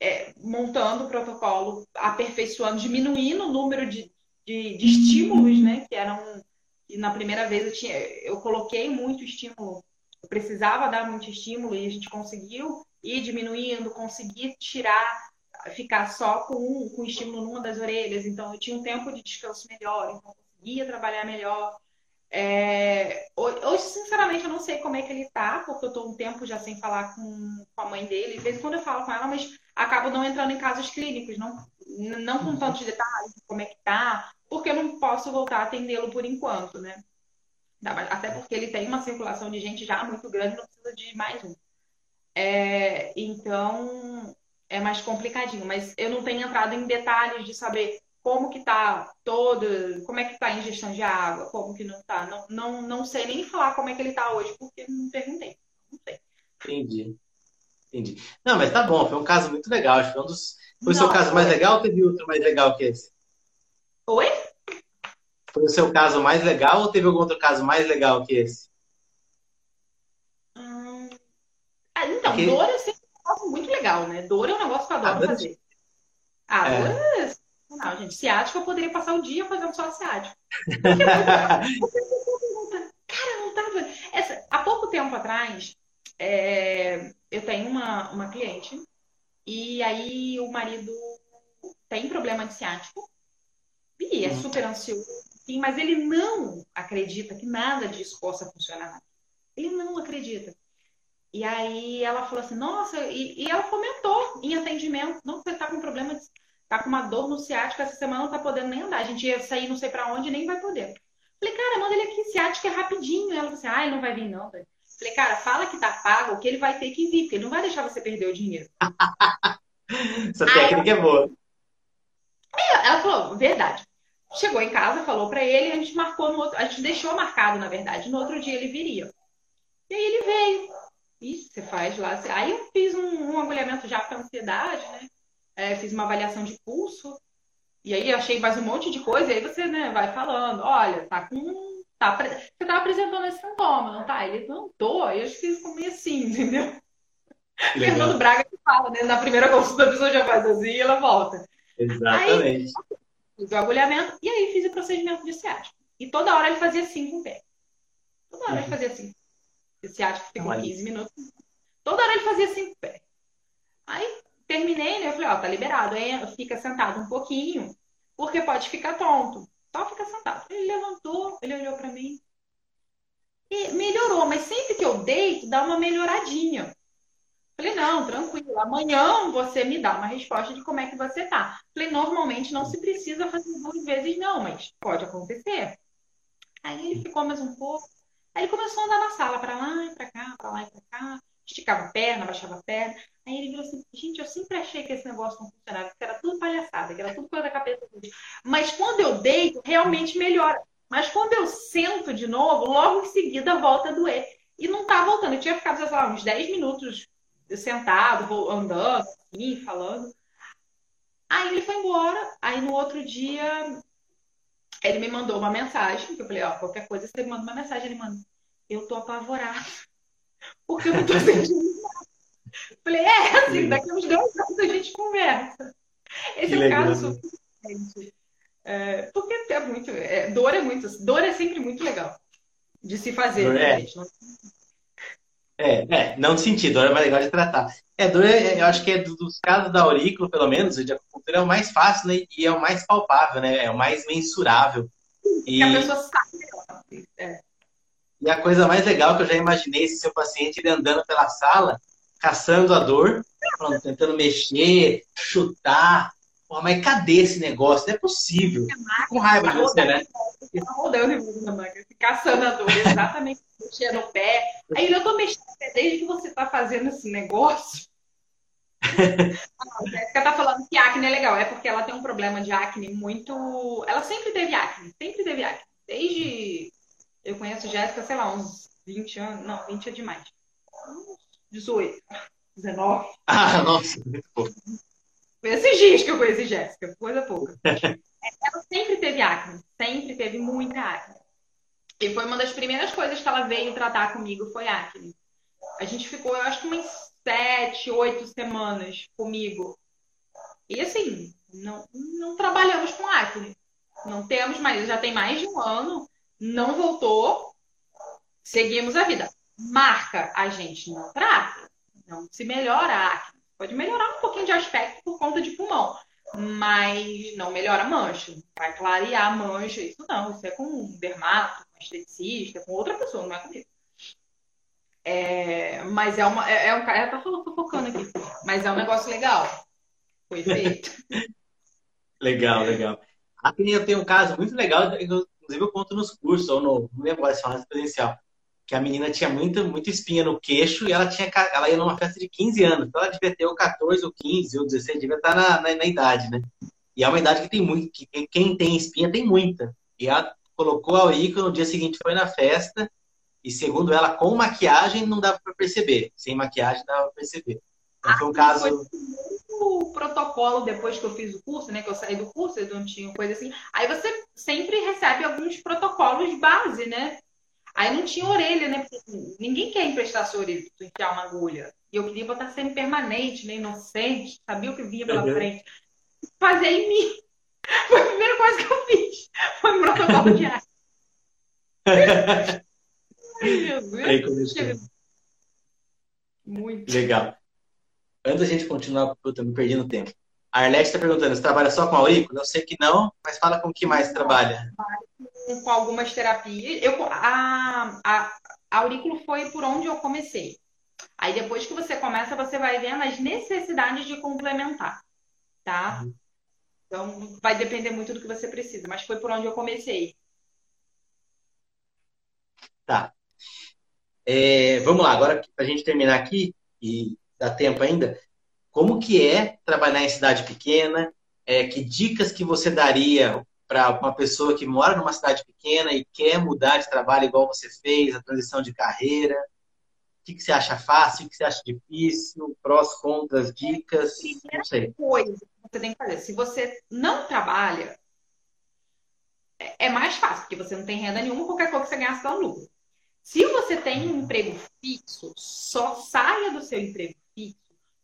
é, montando o protocolo, aperfeiçoando, diminuindo o número de, de, de estímulos, né? Que eram. E na primeira vez eu, tinha, eu coloquei muito estímulo. Eu precisava dar muito estímulo e a gente conseguiu ir diminuindo, conseguir tirar, ficar só com, com estímulo numa das orelhas. Então eu tinha um tempo de descanso melhor, então conseguia trabalhar melhor. É, hoje, sinceramente, eu não sei como é que ele tá, porque eu tô um tempo já sem falar com, com a mãe dele. De vez em quando eu falo com ela, mas acabo não entrando em casos clínicos, não, não com tantos detalhes de como é que tá, porque eu não posso voltar a atendê-lo por enquanto, né? Até porque ele tem uma circulação de gente já muito grande, não precisa de mais um. É, então, é mais complicadinho, mas eu não tenho entrado em detalhes de saber como que tá todo, como é que tá a ingestão de água, como que não tá. Não, não, não sei nem falar como é que ele tá hoje, porque não perguntei. Não sei. Entendi. Entendi. Não, mas tá bom, foi um caso muito legal. Acho que foi um dos. Foi o seu caso mais legal ou teve outro mais legal que esse? Oi? Foi o seu caso mais legal ou teve algum outro caso mais legal que esse? Hum... Ah, então, Porque... dor é sempre um negócio muito legal, né? Dor é um negócio que eu adoro ah, fazer. Ah, é. dor não, gente. Ciático eu poderia passar o dia fazendo só ciático. Cara, não tava. Essa... Há pouco tempo atrás, é... eu tenho uma, uma cliente e aí o marido tem problema de ciático e é uhum. super ansioso, sim, mas ele não acredita que nada disso possa funcionar. Ele não acredita. E aí ela falou assim, nossa, e, e ela comentou em atendimento, não, você tá com problema de tá com uma dor no ciático, essa semana não tá podendo nem andar. A gente ia sair não sei para onde, nem vai poder. Falei, cara, manda ele aqui, ciático é rapidinho. Ela falou assim, ah, ele não vai vir não, velho. Falei, cara, fala que tá pago, que ele vai ter que vir, porque ele não vai deixar você perder o dinheiro. Essa técnica é boa. É, ela falou, verdade. Chegou em casa, falou para ele, a gente marcou no outro, a gente deixou marcado, na verdade, no outro dia ele viria. E aí ele veio. Isso, você faz lá. Aí eu fiz um, um agulhamento já para ansiedade, né? É, fiz uma avaliação de pulso, e aí achei mais um monte de coisa, e aí você né, vai falando, olha, tá com. Tá, você tá apresentando esse sintoma, não tá? Ele não tô, aí eu acho que meio assim, entendeu? Legal. Fernando Braga que fala, né? Na primeira consulta a pessoa já faz assim e ela volta. Exatamente. Aí, fiz o agulhamento e aí fiz o procedimento de ciático. E toda hora ele fazia assim com o pé. Toda hora uhum. ele fazia assim. O ciático ficou 15 minutos. Toda hora ele fazia assim com o pé. Aí Terminei, né? Eu falei, ó, tá liberado. Aí fica sentado um pouquinho, porque pode ficar tonto. Só fica sentado. Ele levantou, ele olhou para mim. E melhorou, mas sempre que eu deito, dá uma melhoradinha. Falei, não, tranquilo. Amanhã você me dá uma resposta de como é que você tá. Falei, normalmente não se precisa fazer duas vezes, não, mas pode acontecer. Aí ele ficou mais um pouco. Aí ele começou a andar na sala, para lá e pra cá, para lá e pra cá esticava a perna, baixava a perna. Aí ele virou assim, gente, eu sempre achei que esse negócio não funcionava, que era tudo palhaçada, que era tudo coisa da cabeça dele. Mas quando eu deito, realmente melhora. Mas quando eu sento de novo, logo em seguida volta a doer. E não tá voltando. Eu tinha ficado, sei lá, uns 10 minutos sentado, andando, assim, falando. Aí ele foi embora. Aí no outro dia, ele me mandou uma mensagem, que eu falei, ó, qualquer coisa você me manda uma mensagem. Ele manda, eu tô apavorado porque eu não tô sentindo nada. Falei, é, assim, daqui a uns dois anos a gente conversa. Esse que é o caso suficiente. É, porque é muito. É, dor é muito. Dor é sempre muito legal de se fazer, dor, né, é. É, é, não de sentido, dor é mais legal de tratar. É, dor, é, eu acho que é dos casos da aurícula, pelo menos, de acupuntura é o mais fácil né, e é o mais palpável, né? É o mais mensurável. E a pessoa sabe melhor. É. E a coisa mais legal que eu já imaginei esse seu paciente ele andando pela sala, caçando a dor, falando, tentando mexer, chutar. Pô, mas cadê esse negócio? Não é possível. Com raiva de você, né? Tá rodando em na máquina, caçando a dor, exatamente, mexendo o pé. Aí eu tô mexendo o pé desde que você tá fazendo esse negócio. a Jéssica tá falando que acne é legal, é porque ela tem um problema de acne muito. Ela sempre teve acne, sempre teve acne. Desde eu conheço Jéssica, sei lá, uns 20 anos. Não, 20 é demais. 18, 19. Ah, nossa, muito pouco. Foi esses dias que eu conheci Jéssica, coisa pouca. ela sempre teve acne, sempre teve muita acne. E foi uma das primeiras coisas que ela veio tratar comigo, foi acne. A gente ficou, eu acho que umas sete, oito semanas comigo. E assim, não, não trabalhamos com acne. Não temos mais, já tem mais de um ano não voltou, seguimos a vida. Marca, a gente não trata, não se melhora a acne. Pode melhorar um pouquinho de aspecto por conta de pulmão, mas não melhora a mancha. Vai clarear a mancha, isso não. Isso é com um dermato, com um esteticista, com outra pessoa, não é comigo. É, mas é uma. É, é um cara. Tá focando aqui. Mas é um negócio legal. Foi feito. legal, legal. Aqui eu tenho um caso muito legal inclusive eu conto nos cursos, ou no, não lembro se fala presencial, que a menina tinha muita, muita espinha no queixo e ela, tinha, ela ia numa festa de 15 anos, então ela devia ter ou 14 ou 15 ou 16, devia estar na, na, na idade, né? E é uma idade que tem muito, que quem tem espinha tem muita. E ela colocou a aurícula, no dia seguinte foi na festa, e segundo ela, com maquiagem não dava para perceber. Sem maquiagem dava para perceber. Então foi um caso. o protocolo depois que eu fiz o curso, né? Que eu saí do curso, eu não tinha coisa assim. Aí você sempre recebe alguns protocolos base, né? Aí não tinha orelha, né? Porque ninguém quer emprestar sua orelha pra enfiar uma agulha. E eu queria botar semi permanente, né? Inocente, sabia o que vinha pela uhum. frente. Fazer em mim. Foi a primeira coisa que eu fiz. Foi um protocolo de ar. Ai, Jesus. Muito. Legal. Antes da gente continuar, eu me perdi no tempo. A Arlete está perguntando, você trabalha só com aurícula? Eu sei que não, mas fala com o que mais trabalha. Com algumas terapias. Eu, a, a, a aurículo foi por onde eu comecei. Aí depois que você começa, você vai vendo as necessidades de complementar, tá? Uhum. Então vai depender muito do que você precisa, mas foi por onde eu comecei. Tá. É, vamos lá, agora para a gente terminar aqui, e dá tempo ainda, como que é trabalhar em cidade pequena? É, que dicas que você daria para uma pessoa que mora numa cidade pequena e quer mudar de trabalho igual você fez, a transição de carreira? O que, que você acha fácil? O que você acha difícil? Prós, contras, dicas? Não sei. coisa que você tem que fazer. Se você não trabalha, é, é mais fácil, porque você não tem renda nenhuma, qualquer coisa que você ganhar, você dá um lucro. Se você tem um emprego fixo, só saia do seu emprego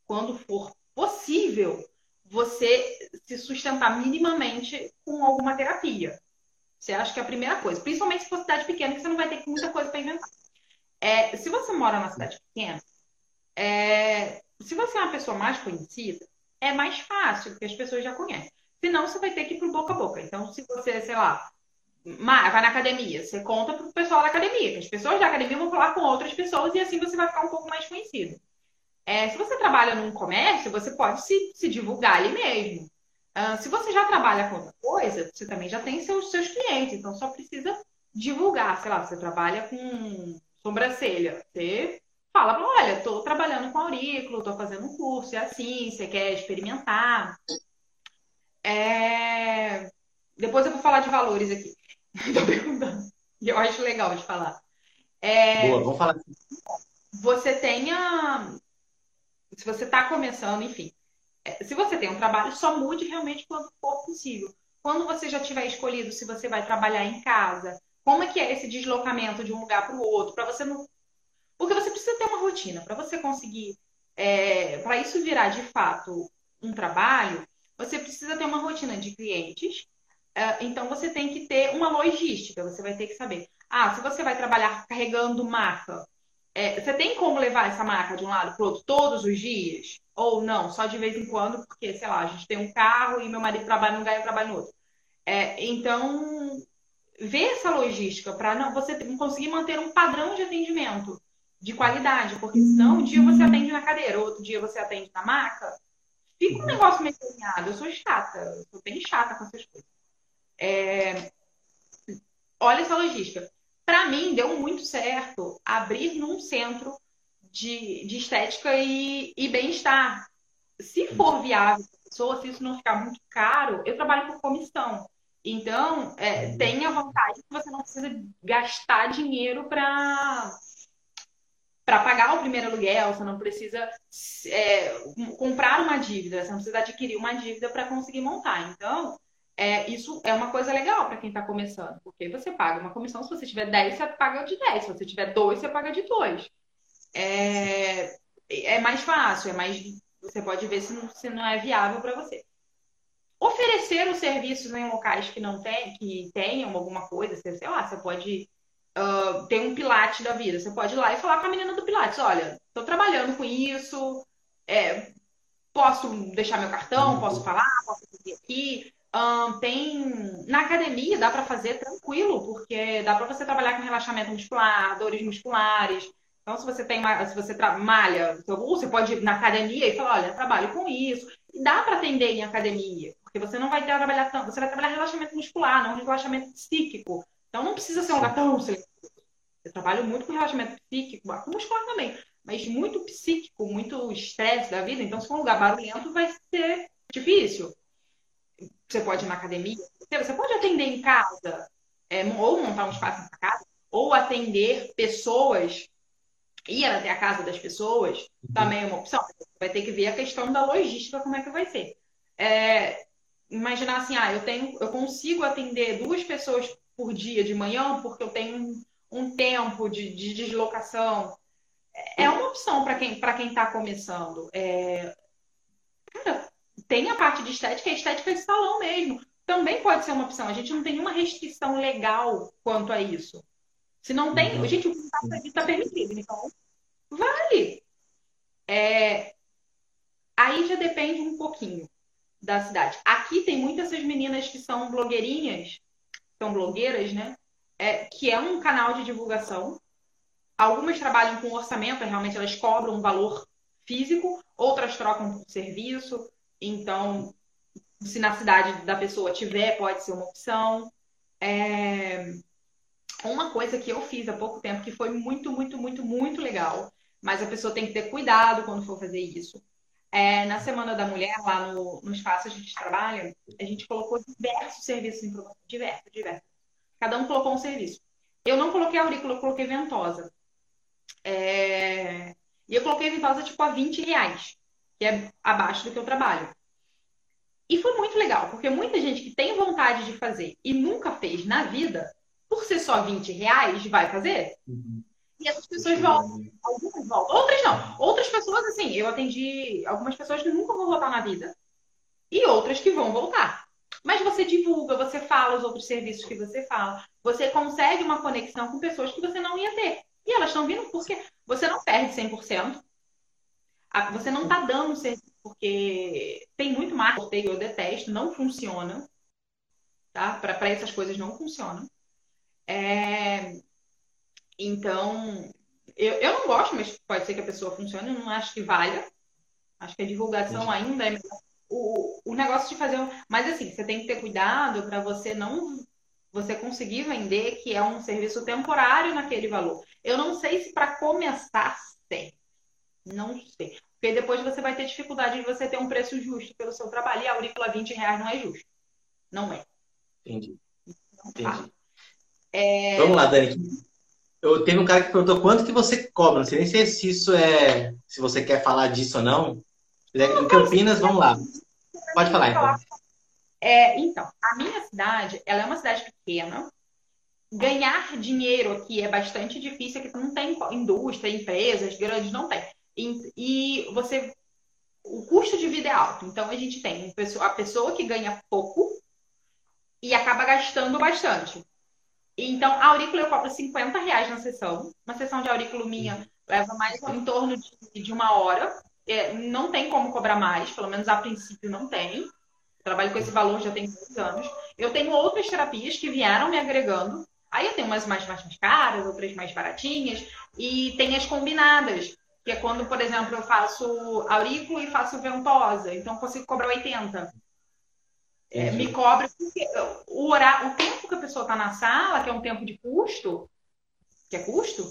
quando for possível você se sustentar minimamente com alguma terapia. Você acha que é a primeira coisa, principalmente se for cidade pequena, que você não vai ter muita coisa para inventar. É, se você mora numa cidade pequena, é, se você é uma pessoa mais conhecida, é mais fácil, porque as pessoas já conhecem. Senão, você vai ter que ir pro boca a boca. Então, se você, sei lá, vai na academia, você conta pro pessoal da academia, que as pessoas da academia vão falar com outras pessoas e assim você vai ficar um pouco mais conhecido. É, se você trabalha num comércio, você pode se, se divulgar ali mesmo. Uh, se você já trabalha com outra coisa, você também já tem seus, seus clientes, então só precisa divulgar. Sei lá, você trabalha com sobrancelha. Você fala, olha, estou trabalhando com aurículo, estou fazendo um curso, é assim, você quer experimentar. É... Depois eu vou falar de valores aqui. Estou perguntando. E eu acho legal de falar. É... Boa, vamos falar. Você tenha. Se você está começando, enfim. É, se você tem um trabalho, só mude realmente quando for possível. Quando você já tiver escolhido se você vai trabalhar em casa, como é que é esse deslocamento de um lugar para o outro? Para você não. Porque você precisa ter uma rotina. Para você conseguir. É... Para isso virar de fato um trabalho, você precisa ter uma rotina de clientes. É, então você tem que ter uma logística. Você vai ter que saber. Ah, se você vai trabalhar carregando marca, é, você tem como levar essa marca de um lado para o outro todos os dias? Ou não, só de vez em quando, porque, sei lá, a gente tem um carro e meu marido trabalha num lugar e eu trabalho no outro. É, então, ver essa logística para você conseguir manter um padrão de atendimento de qualidade, porque senão um dia você atende na cadeira, outro dia você atende na maca, fica um negócio meio alinhado. Eu sou chata, eu sou bem chata com essas coisas. É... Olha essa logística. Para mim, deu muito certo abrir num centro de, de estética e, e bem-estar. Se for viável para a pessoa, se isso não ficar muito caro, eu trabalho por comissão. Então, é, uhum. tem a vantagem que você não precisa gastar dinheiro para para pagar o primeiro aluguel, você não precisa é, comprar uma dívida, você não precisa adquirir uma dívida para conseguir montar. Então, é, isso é uma coisa legal para quem está começando, porque você paga uma comissão, se você tiver 10, você paga de 10, se você tiver 2, você paga de 2. É, é mais fácil, é mais, você pode ver se não, se não é viável para você oferecer os serviços em locais que não tem, que tenham alguma coisa, sei lá, você pode uh, ter um Pilates da vida, você pode ir lá e falar com a menina do Pilates, olha, estou trabalhando com isso, é, posso deixar meu cartão, uhum. posso falar, posso fazer aqui. Um, tem na academia dá para fazer tranquilo, porque dá para você trabalhar com relaxamento muscular, dores musculares. Então, se você tem se você malha, você pode ir na academia e falar, olha, trabalho com isso. E dá para atender em academia. Porque você não vai trabalhar tanto, você vai trabalhar relaxamento muscular, não relaxamento psíquico. Então não precisa ser um lugar tão Eu trabalho muito com relaxamento psíquico, com muscular também, mas muito psíquico, muito estresse da vida. Então, se for um lugar barulhento, vai ser difícil. Você pode ir na academia, você pode atender em casa, é, ou montar um espaço na casa, ou atender pessoas, ir até a casa das pessoas, uhum. também é uma opção. Vai ter que ver a questão da logística, como é que vai ser. É, imaginar assim, ah, eu tenho, eu consigo atender duas pessoas por dia de manhã, porque eu tenho um, um tempo de, de, deslocação. É uma opção para quem para quem está começando. É, cara, tem a parte de estética, a estética de salão mesmo. Também pode ser uma opção. A gente não tem nenhuma restrição legal quanto a isso. Se não tem, uhum. gente, o que está permitido. Então, vale. É, aí já depende um pouquinho da cidade. Aqui tem muitas essas meninas que são blogueirinhas, são blogueiras, né? É, que é um canal de divulgação. Algumas trabalham com orçamento, realmente elas cobram um valor físico, outras trocam por serviço. Então, se na cidade da pessoa tiver, pode ser uma opção. É... Uma coisa que eu fiz há pouco tempo que foi muito, muito, muito, muito legal, mas a pessoa tem que ter cuidado quando for fazer isso. É, na Semana da Mulher, lá no, no espaço a gente trabalha, a gente colocou diversos serviços em promoção. Diversos, diversos. Cada um colocou um serviço. Eu não coloquei aurícula, eu coloquei ventosa. É... E eu coloquei ventosa tipo a 20 reais, que é abaixo do que eu trabalho. E foi muito legal, porque muita gente que tem vontade de fazer e nunca fez na vida, por ser só 20 reais, vai fazer. Uhum. E essas pessoas voltam. Algumas voltam. Outras não. Outras pessoas, assim, eu atendi algumas pessoas que nunca vão voltar na vida. E outras que vão voltar. Mas você divulga, você fala os outros serviços que você fala. Você consegue uma conexão com pessoas que você não ia ter. E elas estão vindo porque você não perde 100%. Você não está dando serviço porque tem muito marketing, eu detesto, não funciona. Tá? Para essas coisas não funcionam. É... Então, eu, eu não gosto, mas pode ser que a pessoa funcione, eu não acho que valha. Acho que a divulgação ainda é o, o negócio de fazer. Mas assim, você tem que ter cuidado para você não você conseguir vender que é um serviço temporário naquele valor. Eu não sei se para começar serve. Não sei. Porque depois você vai ter dificuldade de você ter um preço justo pelo seu trabalho. E a aurícula 20 reais não é justo. Não é. Entendi. Então, tá. Entendi. É... Vamos lá, Dani. Eu, teve um cara que perguntou quanto que você cobra. Não sei nem se isso é. Se você quer falar disso ou não. Em Campinas, vamos lá. Pode falar, então. É, então, a minha cidade, ela é uma cidade pequena. Ganhar dinheiro aqui é bastante difícil, aqui não tem indústria, empresas grandes, não tem. E, e você, o custo de vida é alto. Então a gente tem a pessoa que ganha pouco e acaba gastando bastante. Então, a aurícula eu cobro 50 reais na sessão. Uma sessão de aurícula minha leva mais em torno de, de uma hora. É, não tem como cobrar mais, pelo menos a princípio não tem. Trabalho com esse valor já tem dois anos. Eu tenho outras terapias que vieram me agregando. Aí eu tenho umas mais, mais caras, outras mais baratinhas. E tem as combinadas, que é quando, por exemplo, eu faço aurícula e faço ventosa. Então, eu consigo cobrar 80. É, me cobra o, horário, o tempo que a pessoa está na sala, que é um tempo de custo, que é custo,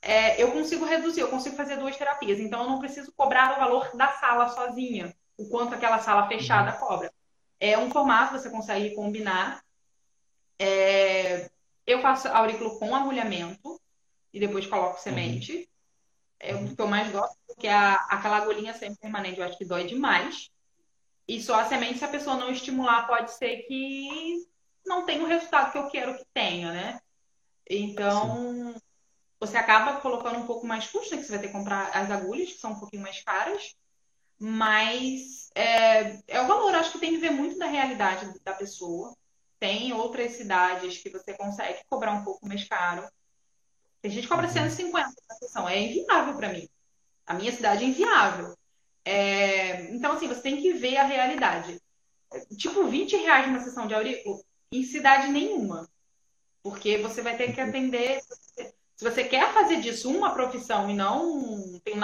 é, eu consigo reduzir, eu consigo fazer duas terapias. Então, eu não preciso cobrar o valor da sala sozinha, o quanto aquela sala fechada uhum. cobra. É um formato, você consegue combinar. É, eu faço aurículo com agulhamento e depois coloco semente. Uhum. É o que eu mais gosto, porque a, aquela agulhinha sempre permanente eu acho que dói demais. E só a semente, se a pessoa não estimular, pode ser que não tenha o resultado que eu quero que tenha, né? Então, Sim. você acaba colocando um pouco mais custo, né? Que você vai ter que comprar as agulhas, que são um pouquinho mais caras. Mas é, é o valor, acho que tem que ver muito da realidade da pessoa. Tem outras cidades que você consegue cobrar um pouco mais caro. Tem gente que cobra 150 uhum. na sessão. É inviável para mim. A minha cidade é inviável. É... Então, assim, você tem que ver a realidade. Tipo, 20 reais numa sessão de aurículo em cidade nenhuma. Porque você vai ter que atender. Se você quer fazer disso uma profissão e não tem.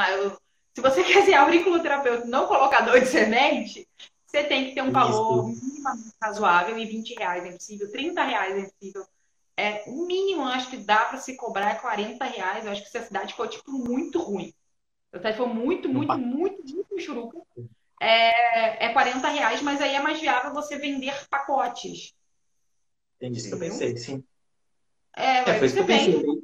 Se você quer ser auriculoterapeuta e não colocador de semente, você tem que ter um valor minimamente razoável e 20 reais é impossível, 30 reais é impossível. É, o mínimo, acho que dá para se cobrar é 40 reais. Eu acho que se a cidade for, tipo, muito ruim. A cidade for muito, muito, muito, muito churuca. é, é 40 reais, mas aí é mais viável você vender pacotes. Entendi isso que eu pensei, sim. É, é foi você vende um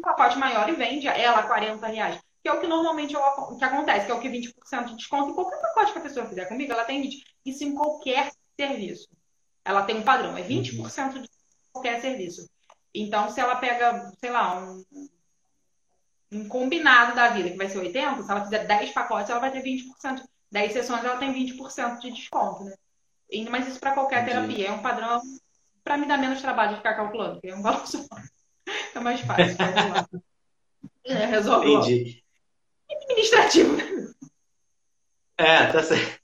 pacote maior e vende ela 40 reais. Que é o que normalmente o que acontece, que é o que 20% de desconto em qualquer pacote que a pessoa fizer comigo, ela tem 20%. Isso em qualquer serviço. Ela tem um padrão, é 20% de qualquer serviço. Então, se ela pega, sei lá, um, um combinado da vida, que vai ser 80%, se ela fizer 10 pacotes, ela vai ter 20%. 10 sessões, ela tem 20% de desconto, né? Mas isso para qualquer Entendi. terapia. É um padrão para me dar menos trabalho de ficar calculando, porque é um valor só. É mais fácil. é, resolve Entendi. Administrativo. É, tá certo.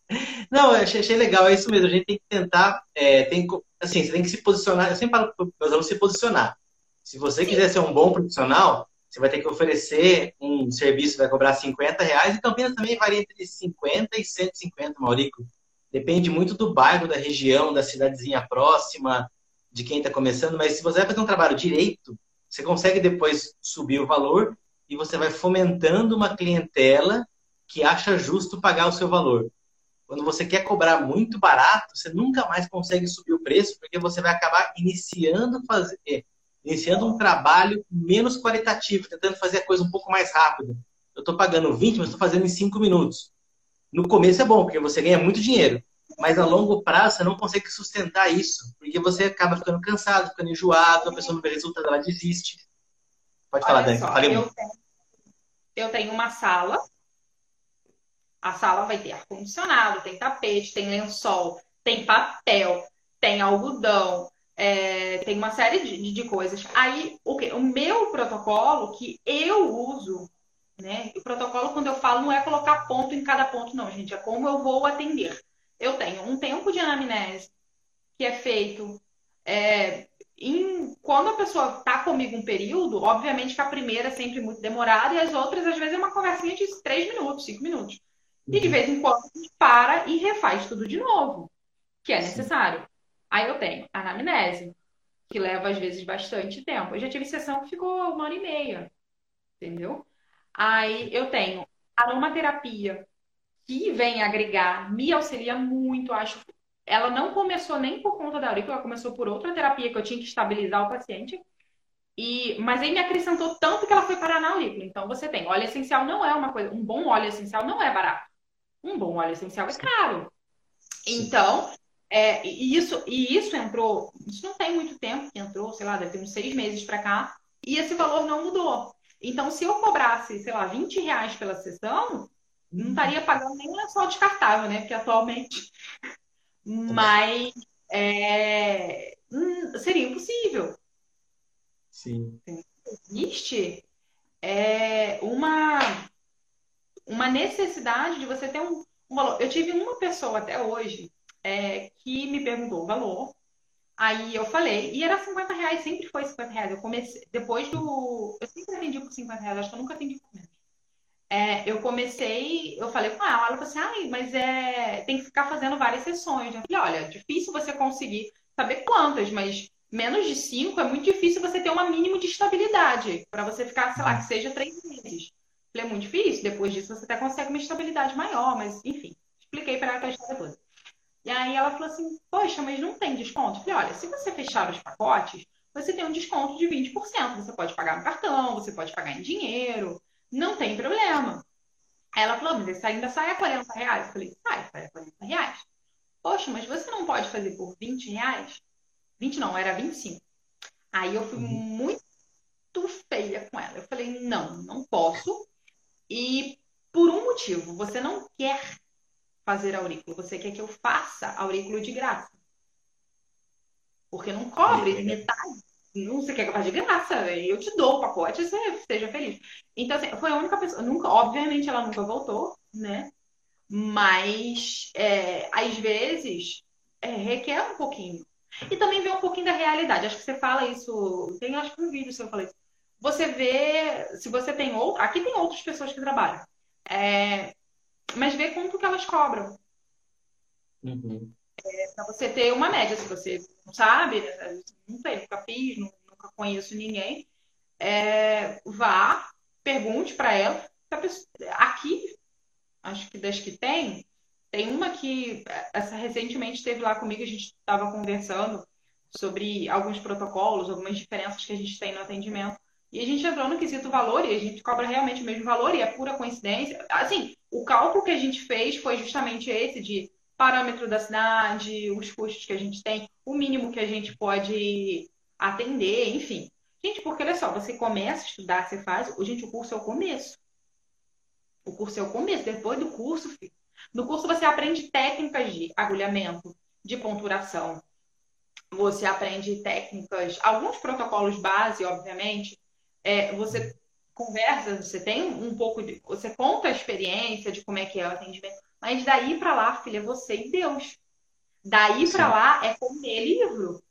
Não, eu achei, achei, legal, é isso mesmo. A gente tem que tentar, é, tem, assim, você tem que se posicionar. Eu sempre falo para os alunos se posicionar. Se você quiser ser um bom profissional, você vai ter que oferecer um serviço, vai cobrar 50 reais, e Campinas também varia entre 50 e 150, Maurico. Depende muito do bairro, da região, da cidadezinha próxima, de quem está começando, mas se você vai fazer um trabalho direito, você consegue depois subir o valor e você vai fomentando uma clientela que acha justo pagar o seu valor. Quando você quer cobrar muito barato, você nunca mais consegue subir o preço, porque você vai acabar iniciando fazer, é, iniciando um trabalho menos qualitativo, tentando fazer a coisa um pouco mais rápido. Eu estou pagando 20, mas estou fazendo em 5 minutos. No começo é bom, porque você ganha muito dinheiro. Mas a longo prazo você não consegue sustentar isso, porque você acaba ficando cansado, ficando enjoado, a pessoa não vê resultado, ela desiste. Pode falar, Dani. Só, eu, tenho, eu tenho uma sala a sala vai ter ar-condicionado, tem tapete, tem lençol, tem papel, tem algodão, é, tem uma série de, de coisas. Aí, o, que? o meu protocolo que eu uso, né? O protocolo, quando eu falo, não é colocar ponto em cada ponto, não, gente. É como eu vou atender. Eu tenho um tempo de anamnese que é feito é, em, quando a pessoa está comigo um período, obviamente que a primeira é sempre muito demorada e as outras, às vezes, é uma conversinha de três minutos, cinco minutos. E de vez em quando a gente para e refaz tudo de novo, que é necessário. Sim. Aí eu tenho anamnese, que leva às vezes bastante tempo. Eu já tive sessão que ficou uma hora e meia, entendeu? Aí eu tenho aromaterapia, que vem agregar, me auxilia muito, acho. Ela não começou nem por conta da aurícula, ela começou por outra terapia que eu tinha que estabilizar o paciente. E, mas aí me acrescentou tanto que ela foi parar na aurícula. Então você tem óleo essencial não é uma coisa, um bom óleo essencial não é barato um bom óleo essencial é caro. Então, é, e, isso, e isso entrou, isso não tem muito tempo que entrou, sei lá, deve ter uns seis meses para cá, e esse valor não mudou. Então, se eu cobrasse, sei lá, 20 reais pela sessão, não estaria pagando nem lençol descartável, né? Porque atualmente. Mas é, hum, seria impossível. Sim. Existe é, uma uma necessidade de você ter um, um valor. Eu tive uma pessoa até hoje é, que me perguntou o valor. Aí eu falei, e era 50 reais, sempre foi 50 reais. Eu comecei, depois do. Eu sempre atendi por 50 reais, acho que eu nunca atendi por menos. É, eu comecei, eu falei com ela, ela falou assim, ai, mas é, tem que ficar fazendo várias sessões. Eu falei, olha, difícil você conseguir saber quantas, mas menos de cinco é muito difícil você ter uma mínimo de estabilidade para você ficar, sei lá, que seja três meses é muito difícil. Depois disso, você até consegue uma estabilidade maior, mas enfim, expliquei para ela a história toda. E aí ela falou assim: Poxa, mas não tem desconto? Eu falei: Olha, se você fechar os pacotes, você tem um desconto de 20%. Você pode pagar no cartão, você pode pagar em dinheiro, não tem problema. Aí ela falou: Mas isso ainda sai a 40 reais? Eu falei: Sai, sai a 40 reais. Poxa, mas você não pode fazer por 20 reais? 20 não, era 25. Aí eu fui uhum. muito feia com ela. Eu falei: Não, não posso e por um motivo, você não quer fazer aurículo, você quer que eu faça aurículo de graça. Porque não cobre metade. Não você quer que eu faça de graça, eu te dou o pacote, você esteja feliz. Então, assim, foi a única pessoa. Nunca, obviamente, ela nunca voltou, né? Mas é, às vezes é, requer um pouquinho. E também vê um pouquinho da realidade. Acho que você fala isso. Tem acho que um vídeo seu eu falei isso você vê, se você tem outro, aqui tem outras pessoas que trabalham, é, mas vê quanto que elas cobram. Uhum. É, para você ter uma média, se você não sabe, né, não sei, nunca fiz, nunca conheço ninguém, é, vá, pergunte para ela. Pessoa, aqui, acho que das que tem, Tem uma que essa recentemente esteve lá comigo, a gente estava conversando sobre alguns protocolos, algumas diferenças que a gente tem no atendimento. E a gente entrou no quesito valor e a gente cobra realmente o mesmo valor e é pura coincidência. Assim, o cálculo que a gente fez foi justamente esse de parâmetro da cidade, os custos que a gente tem, o mínimo que a gente pode atender, enfim. Gente, porque olha só, você começa a estudar, você faz. Gente, o curso é o começo. O curso é o começo. Depois do curso, filho. No curso você aprende técnicas de agulhamento, de ponturação. Você aprende técnicas, alguns protocolos base, obviamente. É, você conversa, você tem um pouco de. Você conta a experiência de como é que é o atendimento. Mas daí para lá, filha, é você e Deus. Daí para lá é comer livro.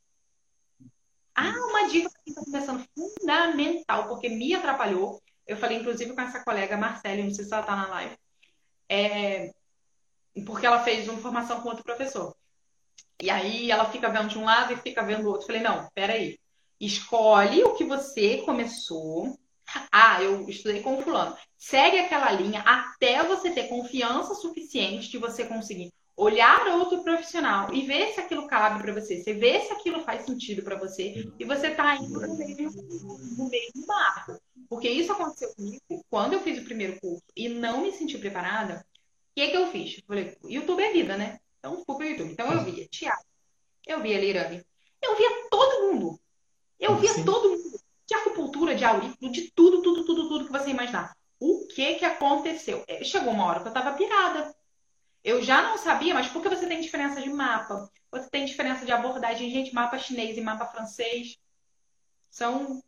Ah, uma dica que está começando fundamental, porque me atrapalhou. Eu falei, inclusive, com essa colega Marcela, não sei se ela está na live. É, porque ela fez uma formação com outro professor. E aí ela fica vendo de um lado e fica vendo do outro. falei, não, peraí. Escolhe o que você começou. Ah, eu estudei com fulano. Segue aquela linha até você ter confiança suficiente de você conseguir olhar outro profissional e ver se aquilo cabe para você, você vê se aquilo faz sentido para você e você está indo no meio, no meio do barco. Porque isso aconteceu comigo quando eu fiz o primeiro curso e não me senti preparada. O que, que eu fiz? Eu falei, YouTube é vida, né? Então fui pro YouTube. Então eu via Tiago, eu via Leirane, eu via todo mundo. Eu via Sim. todo mundo. De acupuntura, de aurículo, de tudo, tudo, tudo, tudo que você imaginar. O que que aconteceu? É, chegou uma hora que eu tava pirada. Eu já não sabia, mas porque você tem diferença de mapa, você tem diferença de abordagem, gente, mapa chinês e mapa francês são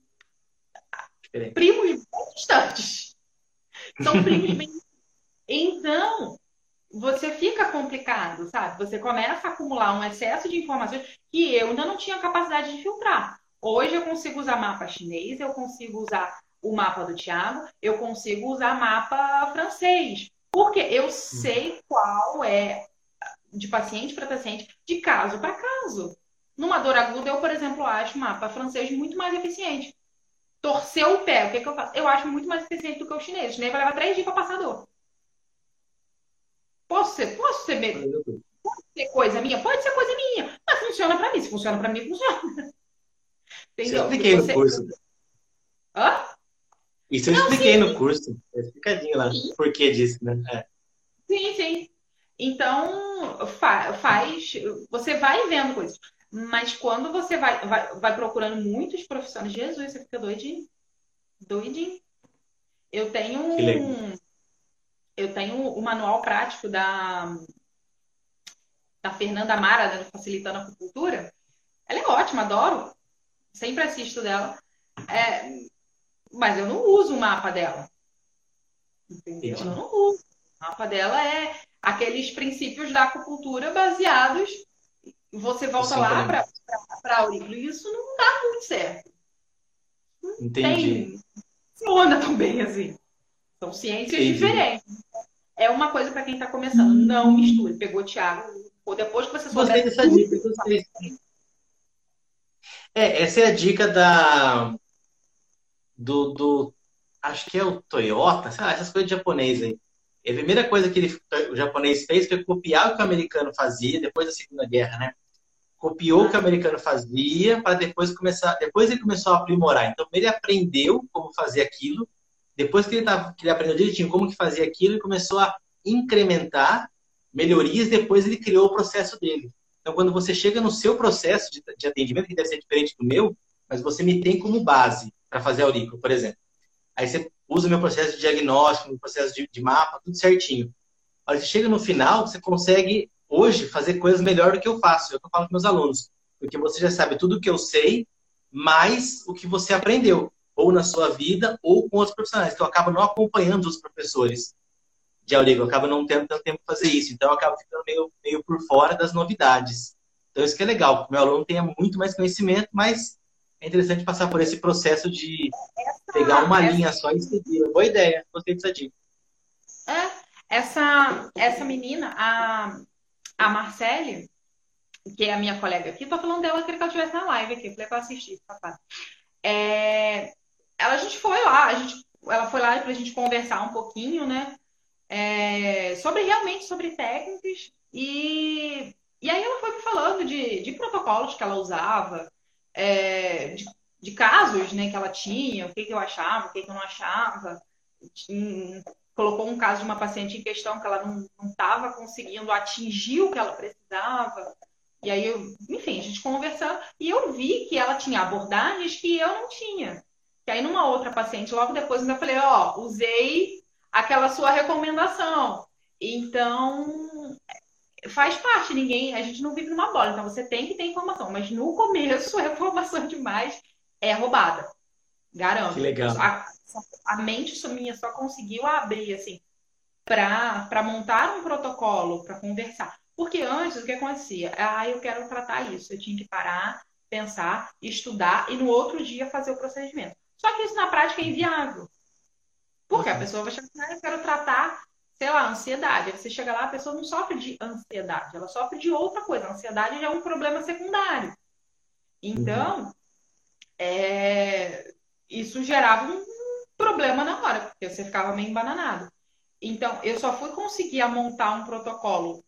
Diferente. primos bem distantes. São primos bem Então, você fica complicado, sabe? Você começa a acumular um excesso de informações que eu ainda não tinha capacidade de filtrar. Hoje eu consigo usar mapa chinês, eu consigo usar o mapa do Tiago, eu consigo usar mapa francês. Porque eu sei qual é de paciente para paciente, de caso para caso. Numa dor aguda, eu, por exemplo, acho o mapa francês muito mais eficiente. Torceu o pé, o que, que eu faço? Eu acho muito mais eficiente do que o chinês. O chinês vai levar três dias para passar dor. Posso ser, posso ser? Pode ser coisa minha? Pode ser coisa minha. Mas funciona para mim. Se funciona para mim, funciona. Entendeu? Eu expliquei no curso. Hã? Isso eu Não, expliquei sim. no curso. É explicadinho lá. Sim. Por que disso, né? É. Sim, sim. Então, fa faz. Você vai vendo coisas. Mas quando você vai, vai, vai procurando muitos profissionais, Jesus, você fica doidinho. Doidinho. Eu tenho um. Eu tenho o um manual prático da, da Fernanda Mara, né, Facilitando a Acupuntura. Ela é ótima, adoro. Sempre assisto dela. É, mas eu não uso o mapa dela. Entendeu? Eu não uso. O mapa dela é aqueles princípios da acupuntura baseados. Você volta lá para aurículo. E isso não dá muito certo. Não Entendi. Tem, funciona também assim. São ciências Entendi. diferentes. É uma coisa para quem está começando. Não misture. Pegou o Thiago. Ou depois que você souber. Gostei dessa dica. Gostei. É, essa é a dica da do, do acho que é o Toyota, sei lá, essas coisas de japonês aí. A primeira coisa que ele, o japonês fez foi copiar o que o americano fazia depois da Segunda Guerra, né? Copiou o que o americano fazia para depois começar, depois ele começou a aprimorar. Então ele aprendeu como fazer aquilo, depois que ele, tava, que ele aprendeu direitinho como que fazia aquilo, ele começou a incrementar melhorias, depois ele criou o processo dele. Então quando você chega no seu processo de, de atendimento, que deve ser diferente do meu, mas você me tem como base para fazer aurícula, por exemplo. Aí você usa o meu processo de diagnóstico, meu processo de, de mapa, tudo certinho. Aí você chega no final, você consegue hoje fazer coisas melhor do que eu faço. É o que eu falo com meus alunos. Porque você já sabe tudo o que eu sei, mais o que você aprendeu, ou na sua vida, ou com outros profissionais. Então, eu acabo não acompanhando os professores de aurícula, eu acabo não tendo tanto tempo para fazer isso. Então, eu acabo ficando meio, meio por fora das novidades. Então, isso que é legal, que meu aluno tenha muito mais conhecimento, mas é interessante passar por esse processo de essa, pegar uma essa... linha só e seguir. Boa ideia, gostei dessa dica. É, essa, essa menina, a, a Marcele, que é a minha colega aqui, tô falando dela, queria que ela estivesse na live aqui, falei pra ela assistir, papai. É, ela, a gente foi lá, a gente, ela foi lá pra gente conversar um pouquinho, né? É, sobre realmente sobre técnicas e, e aí ela foi me falando de, de protocolos que ela usava, é, de, de, casos né, que ela tinha, o que, que eu achava, o que, que eu não achava. Colocou um caso de uma paciente em questão que ela não estava conseguindo atingir o que ela precisava. E aí, eu, enfim, a gente conversando, e eu vi que ela tinha abordagens que eu não tinha. Que aí, numa outra paciente, logo depois, eu falei: Ó, usei aquela sua recomendação. Então, faz parte, ninguém, a gente não vive numa bola, então você tem que ter informação, mas no começo a informação demais é roubada. Garanto. Que legal. A, a mente minha só conseguiu abrir assim para montar um protocolo, para conversar. Porque antes o que acontecia? Ah, eu quero tratar isso. Eu tinha que parar, pensar, estudar e no outro dia fazer o procedimento. Só que isso na prática é inviável. Porque a pessoa vai chegar, ah, eu quero tratar sei lá, ansiedade. Aí você chega lá, a pessoa não sofre de ansiedade, ela sofre de outra coisa. A ansiedade já é um problema secundário. Então, uhum. é... isso gerava um problema na hora, porque você ficava meio embananado. Então, eu só fui conseguir montar um protocolo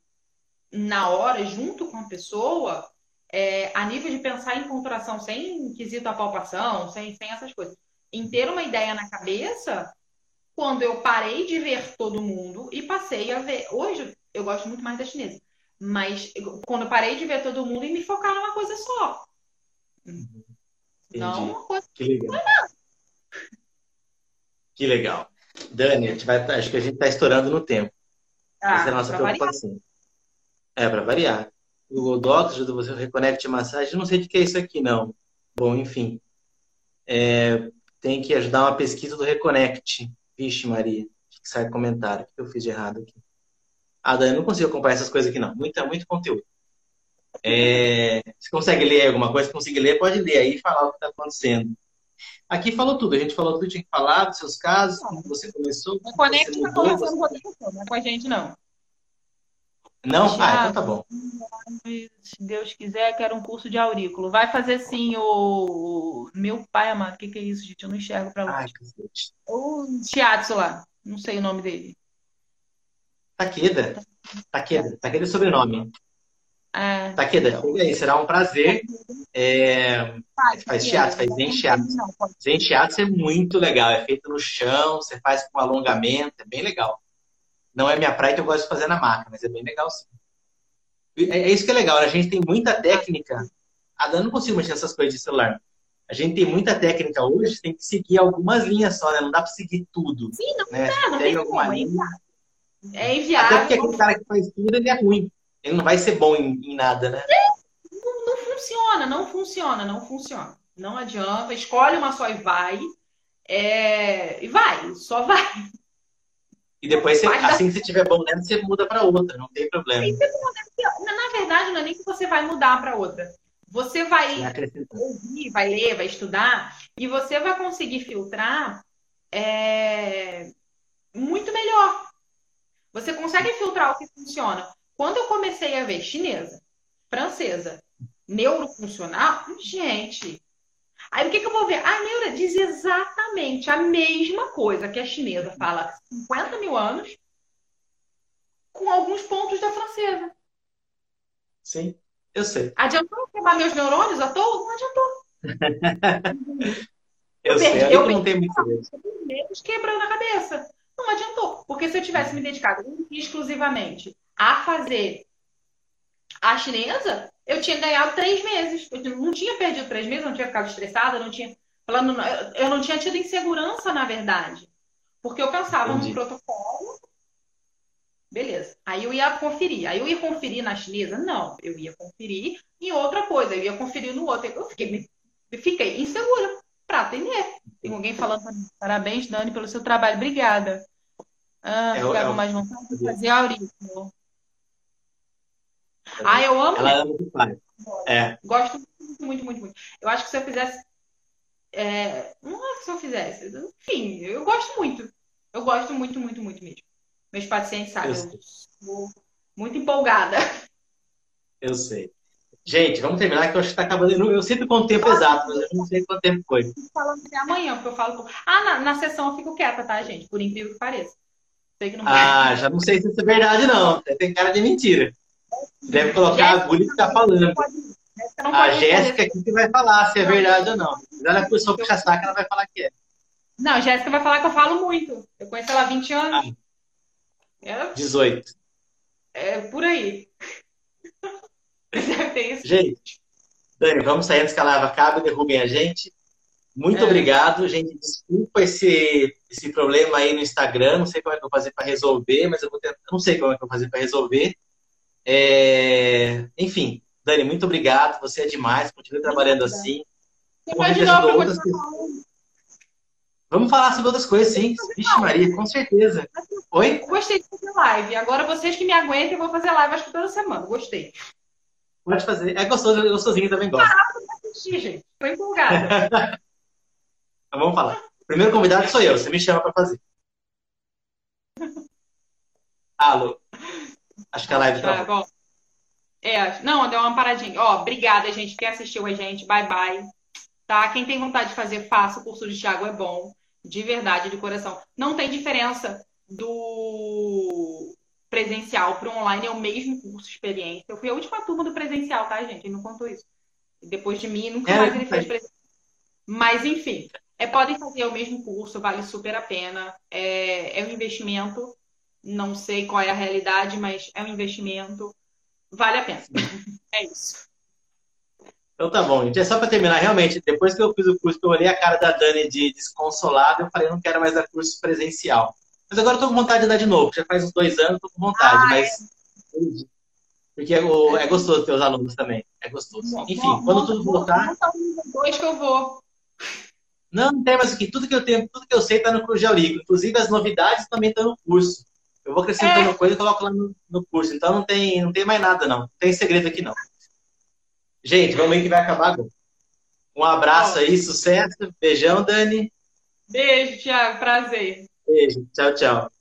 na hora, junto com a pessoa, é, a nível de pensar em contração, sem quesito a palpação, sem, sem essas coisas. Em ter uma ideia na cabeça quando eu parei de ver todo mundo e passei a ver. Hoje eu gosto muito mais da chinesa, mas quando eu parei de ver todo mundo e me focar numa coisa só. Entendi. Não uma coisa. Que legal. Que legal. Dani, a gente vai, acho que a gente está estourando no tempo. Ah, Essa é a nossa preocupação. Variar. É, para variar. O Google Docs ajuda você a Reconnect Massagem. Não sei o que é isso aqui, não. Bom, enfim. É, tem que ajudar uma pesquisa do Reconnect. Vixe, Maria, que sai comentário. O que eu fiz de errado aqui? Ah, Dani, eu não consigo acompanhar essas coisas aqui, não. Muita, muito conteúdo. É... Você consegue ler alguma coisa? Se conseguir ler, pode ler aí e falar o que está acontecendo. Aqui falou tudo. A gente falou tudo que tinha que falar, dos seus casos, como você começou. O Conect está conversando com não é com a gente, não. Não? Ah, então tá bom. Se Deus quiser, quero um curso de aurículo. Vai fazer sim o. Meu pai amado, o que, que é isso, gente? Eu não enxergo pra lá. O Shiatsu lá. Não sei o nome dele. Takeda. Takeda. Takeda é sobrenome. É. Takeda, chega aí, será um prazer. É... Faz shiatsu, faz zen shiatsu. Zen shiatsu é muito legal, é feito no chão, você faz com alongamento, é bem legal. Não é minha praia que eu gosto de fazer na máquina, mas é bem legal sim. É, é isso que é legal, a gente tem muita técnica. Ah, eu não consigo mexer nessas coisas de celular. A gente tem muita técnica hoje, tem que seguir algumas linhas só, né? Não dá para seguir tudo. Sim, não né? dá, não tem alguma como, linha. É inviável. Até porque aquele cara que faz tudo, ele é ruim. Ele não vai ser bom em, em nada, né? Não, não, funciona, não funciona, não funciona. Não adianta. Escolhe uma só e vai. É... E vai, só vai. E depois, você, assim que você tiver bom nela, você muda para outra, não tem problema. Na verdade, não é nem que você vai mudar para outra. Você vai ouvir, vai ler, vai estudar, e você vai conseguir filtrar é, muito melhor. Você consegue filtrar o que funciona. Quando eu comecei a ver chinesa, francesa, neurofuncional, gente, Aí o que, que eu vou ver? A neura diz exatamente a mesma coisa que a chinesa fala 50 mil anos, com alguns pontos da francesa. Sim, eu sei. Adiantou quebrar meus neurônios à toa? Não adiantou. eu, eu sei, perdi, eu não tenho muito menos quebrando a cabeça. Não adiantou. Porque se eu tivesse me dedicado exclusivamente a fazer a chinesa, eu tinha ganhado três meses. Eu não tinha perdido três meses, não tinha ficado estressada, não tinha. Falando, eu não tinha tido insegurança, na verdade. Porque eu pensava Entendi. no protocolo. Beleza. Aí eu ia conferir. Aí eu ia conferir na chinesa? Não. Eu ia conferir em outra coisa. Eu ia conferir no outro. Eu fiquei, fiquei insegura para atender. Tem alguém falando parabéns, Dani, pelo seu trabalho. Obrigada. Ah, é, é, mais vontade de fazer aurículo. Ah, eu amo. Ela ama o que faz. É. Gosto muito, muito, muito, muito. Eu acho que se eu fizesse. É... Não é que se eu fizesse. Enfim, eu gosto muito. Eu gosto muito, muito, muito mesmo. Meus pacientes sabem. Eu, eu sou muito empolgada. Eu sei. Gente, vamos terminar que eu acho que está acabando. Eu sempre conto o tempo exato, mas eu não sei quanto tempo foi. Falando até amanhã, porque eu falo. Ah, na, na sessão eu fico quieta, tá, gente? Por incrível que pareça. Sei que não Ah, já não sei se isso é verdade, não. Tem cara de mentira. Deve colocar a agulha e ficar falando. A Jéssica aqui que vai falar se é verdade ou não. Ela é pessoa puxa saco, ela vai falar que é. Não, a Jéssica vai falar que eu falo muito. Eu conheço ela há 20 anos. Ah, ela... 18. É por aí. Gente, Dani, vamos sair antes que a live acabe, derrubem a gente. Muito é. obrigado, gente. Desculpa esse, esse problema aí no Instagram. Não sei como é que eu vou fazer para resolver, mas eu vou tentar. Não sei como é que eu vou fazer para resolver. É... Enfim, Dani, muito obrigado. Você é demais. Continue trabalhando assim. Você novo outras... Vamos falar sobre outras coisas, sim. Vixe, Maria, com certeza. Oi? Gostei de fazer live. Agora vocês que me aguentem, eu vou fazer live acho que toda semana. Gostei. Pode fazer. É gostoso, eu sozinho também gosto. Ah, assistir, gente. Tô empolgada. então, vamos falar. Primeiro convidado sou eu. Você me chama para fazer. Alô. Acho que a live tá. bom. É, não, deu uma paradinha. Ó, obrigada, gente, quem assistiu a gente. Bye, bye. Tá? Quem tem vontade de fazer, faça. O curso de Thiago é bom. De verdade, de coração. Não tem diferença do presencial para o online, é o mesmo curso, experiência. Eu fui a última turma do presencial, tá, gente? Ele não contou isso. Depois de mim, nunca é, mais ele fez presencial. Mas, enfim, é, podem fazer o mesmo curso, vale super a pena. É, é um investimento. Não sei qual é a realidade, mas é um investimento. Vale a pena. é isso. Então tá bom, gente. É só para terminar, realmente, depois que eu fiz o curso, eu olhei a cara da Dani de desconsolada, eu falei, não quero mais dar curso presencial. Mas agora eu tô com vontade de dar de novo. Já faz uns dois anos, tô com vontade, ah, mas. É. Porque é, é, gostoso ter os alunos também. É gostoso. Bom, Enfim, bom, quando tudo voltar. Dois que eu vou. Não, não tem mais o que. Tudo que eu tenho, tudo que eu sei tá no Cruz de Aurico. Inclusive as novidades também estão no curso. Eu vou acrescentando é. coisa e coloco lá no, no, curso. Então não tem, não tem mais nada, não. Não tem segredo aqui, não. Gente, vamos ver que vai acabar agora. Um abraço aí, sucesso. Beijão, Dani. Beijo, Thiago. Prazer. Beijo. Tchau, tchau.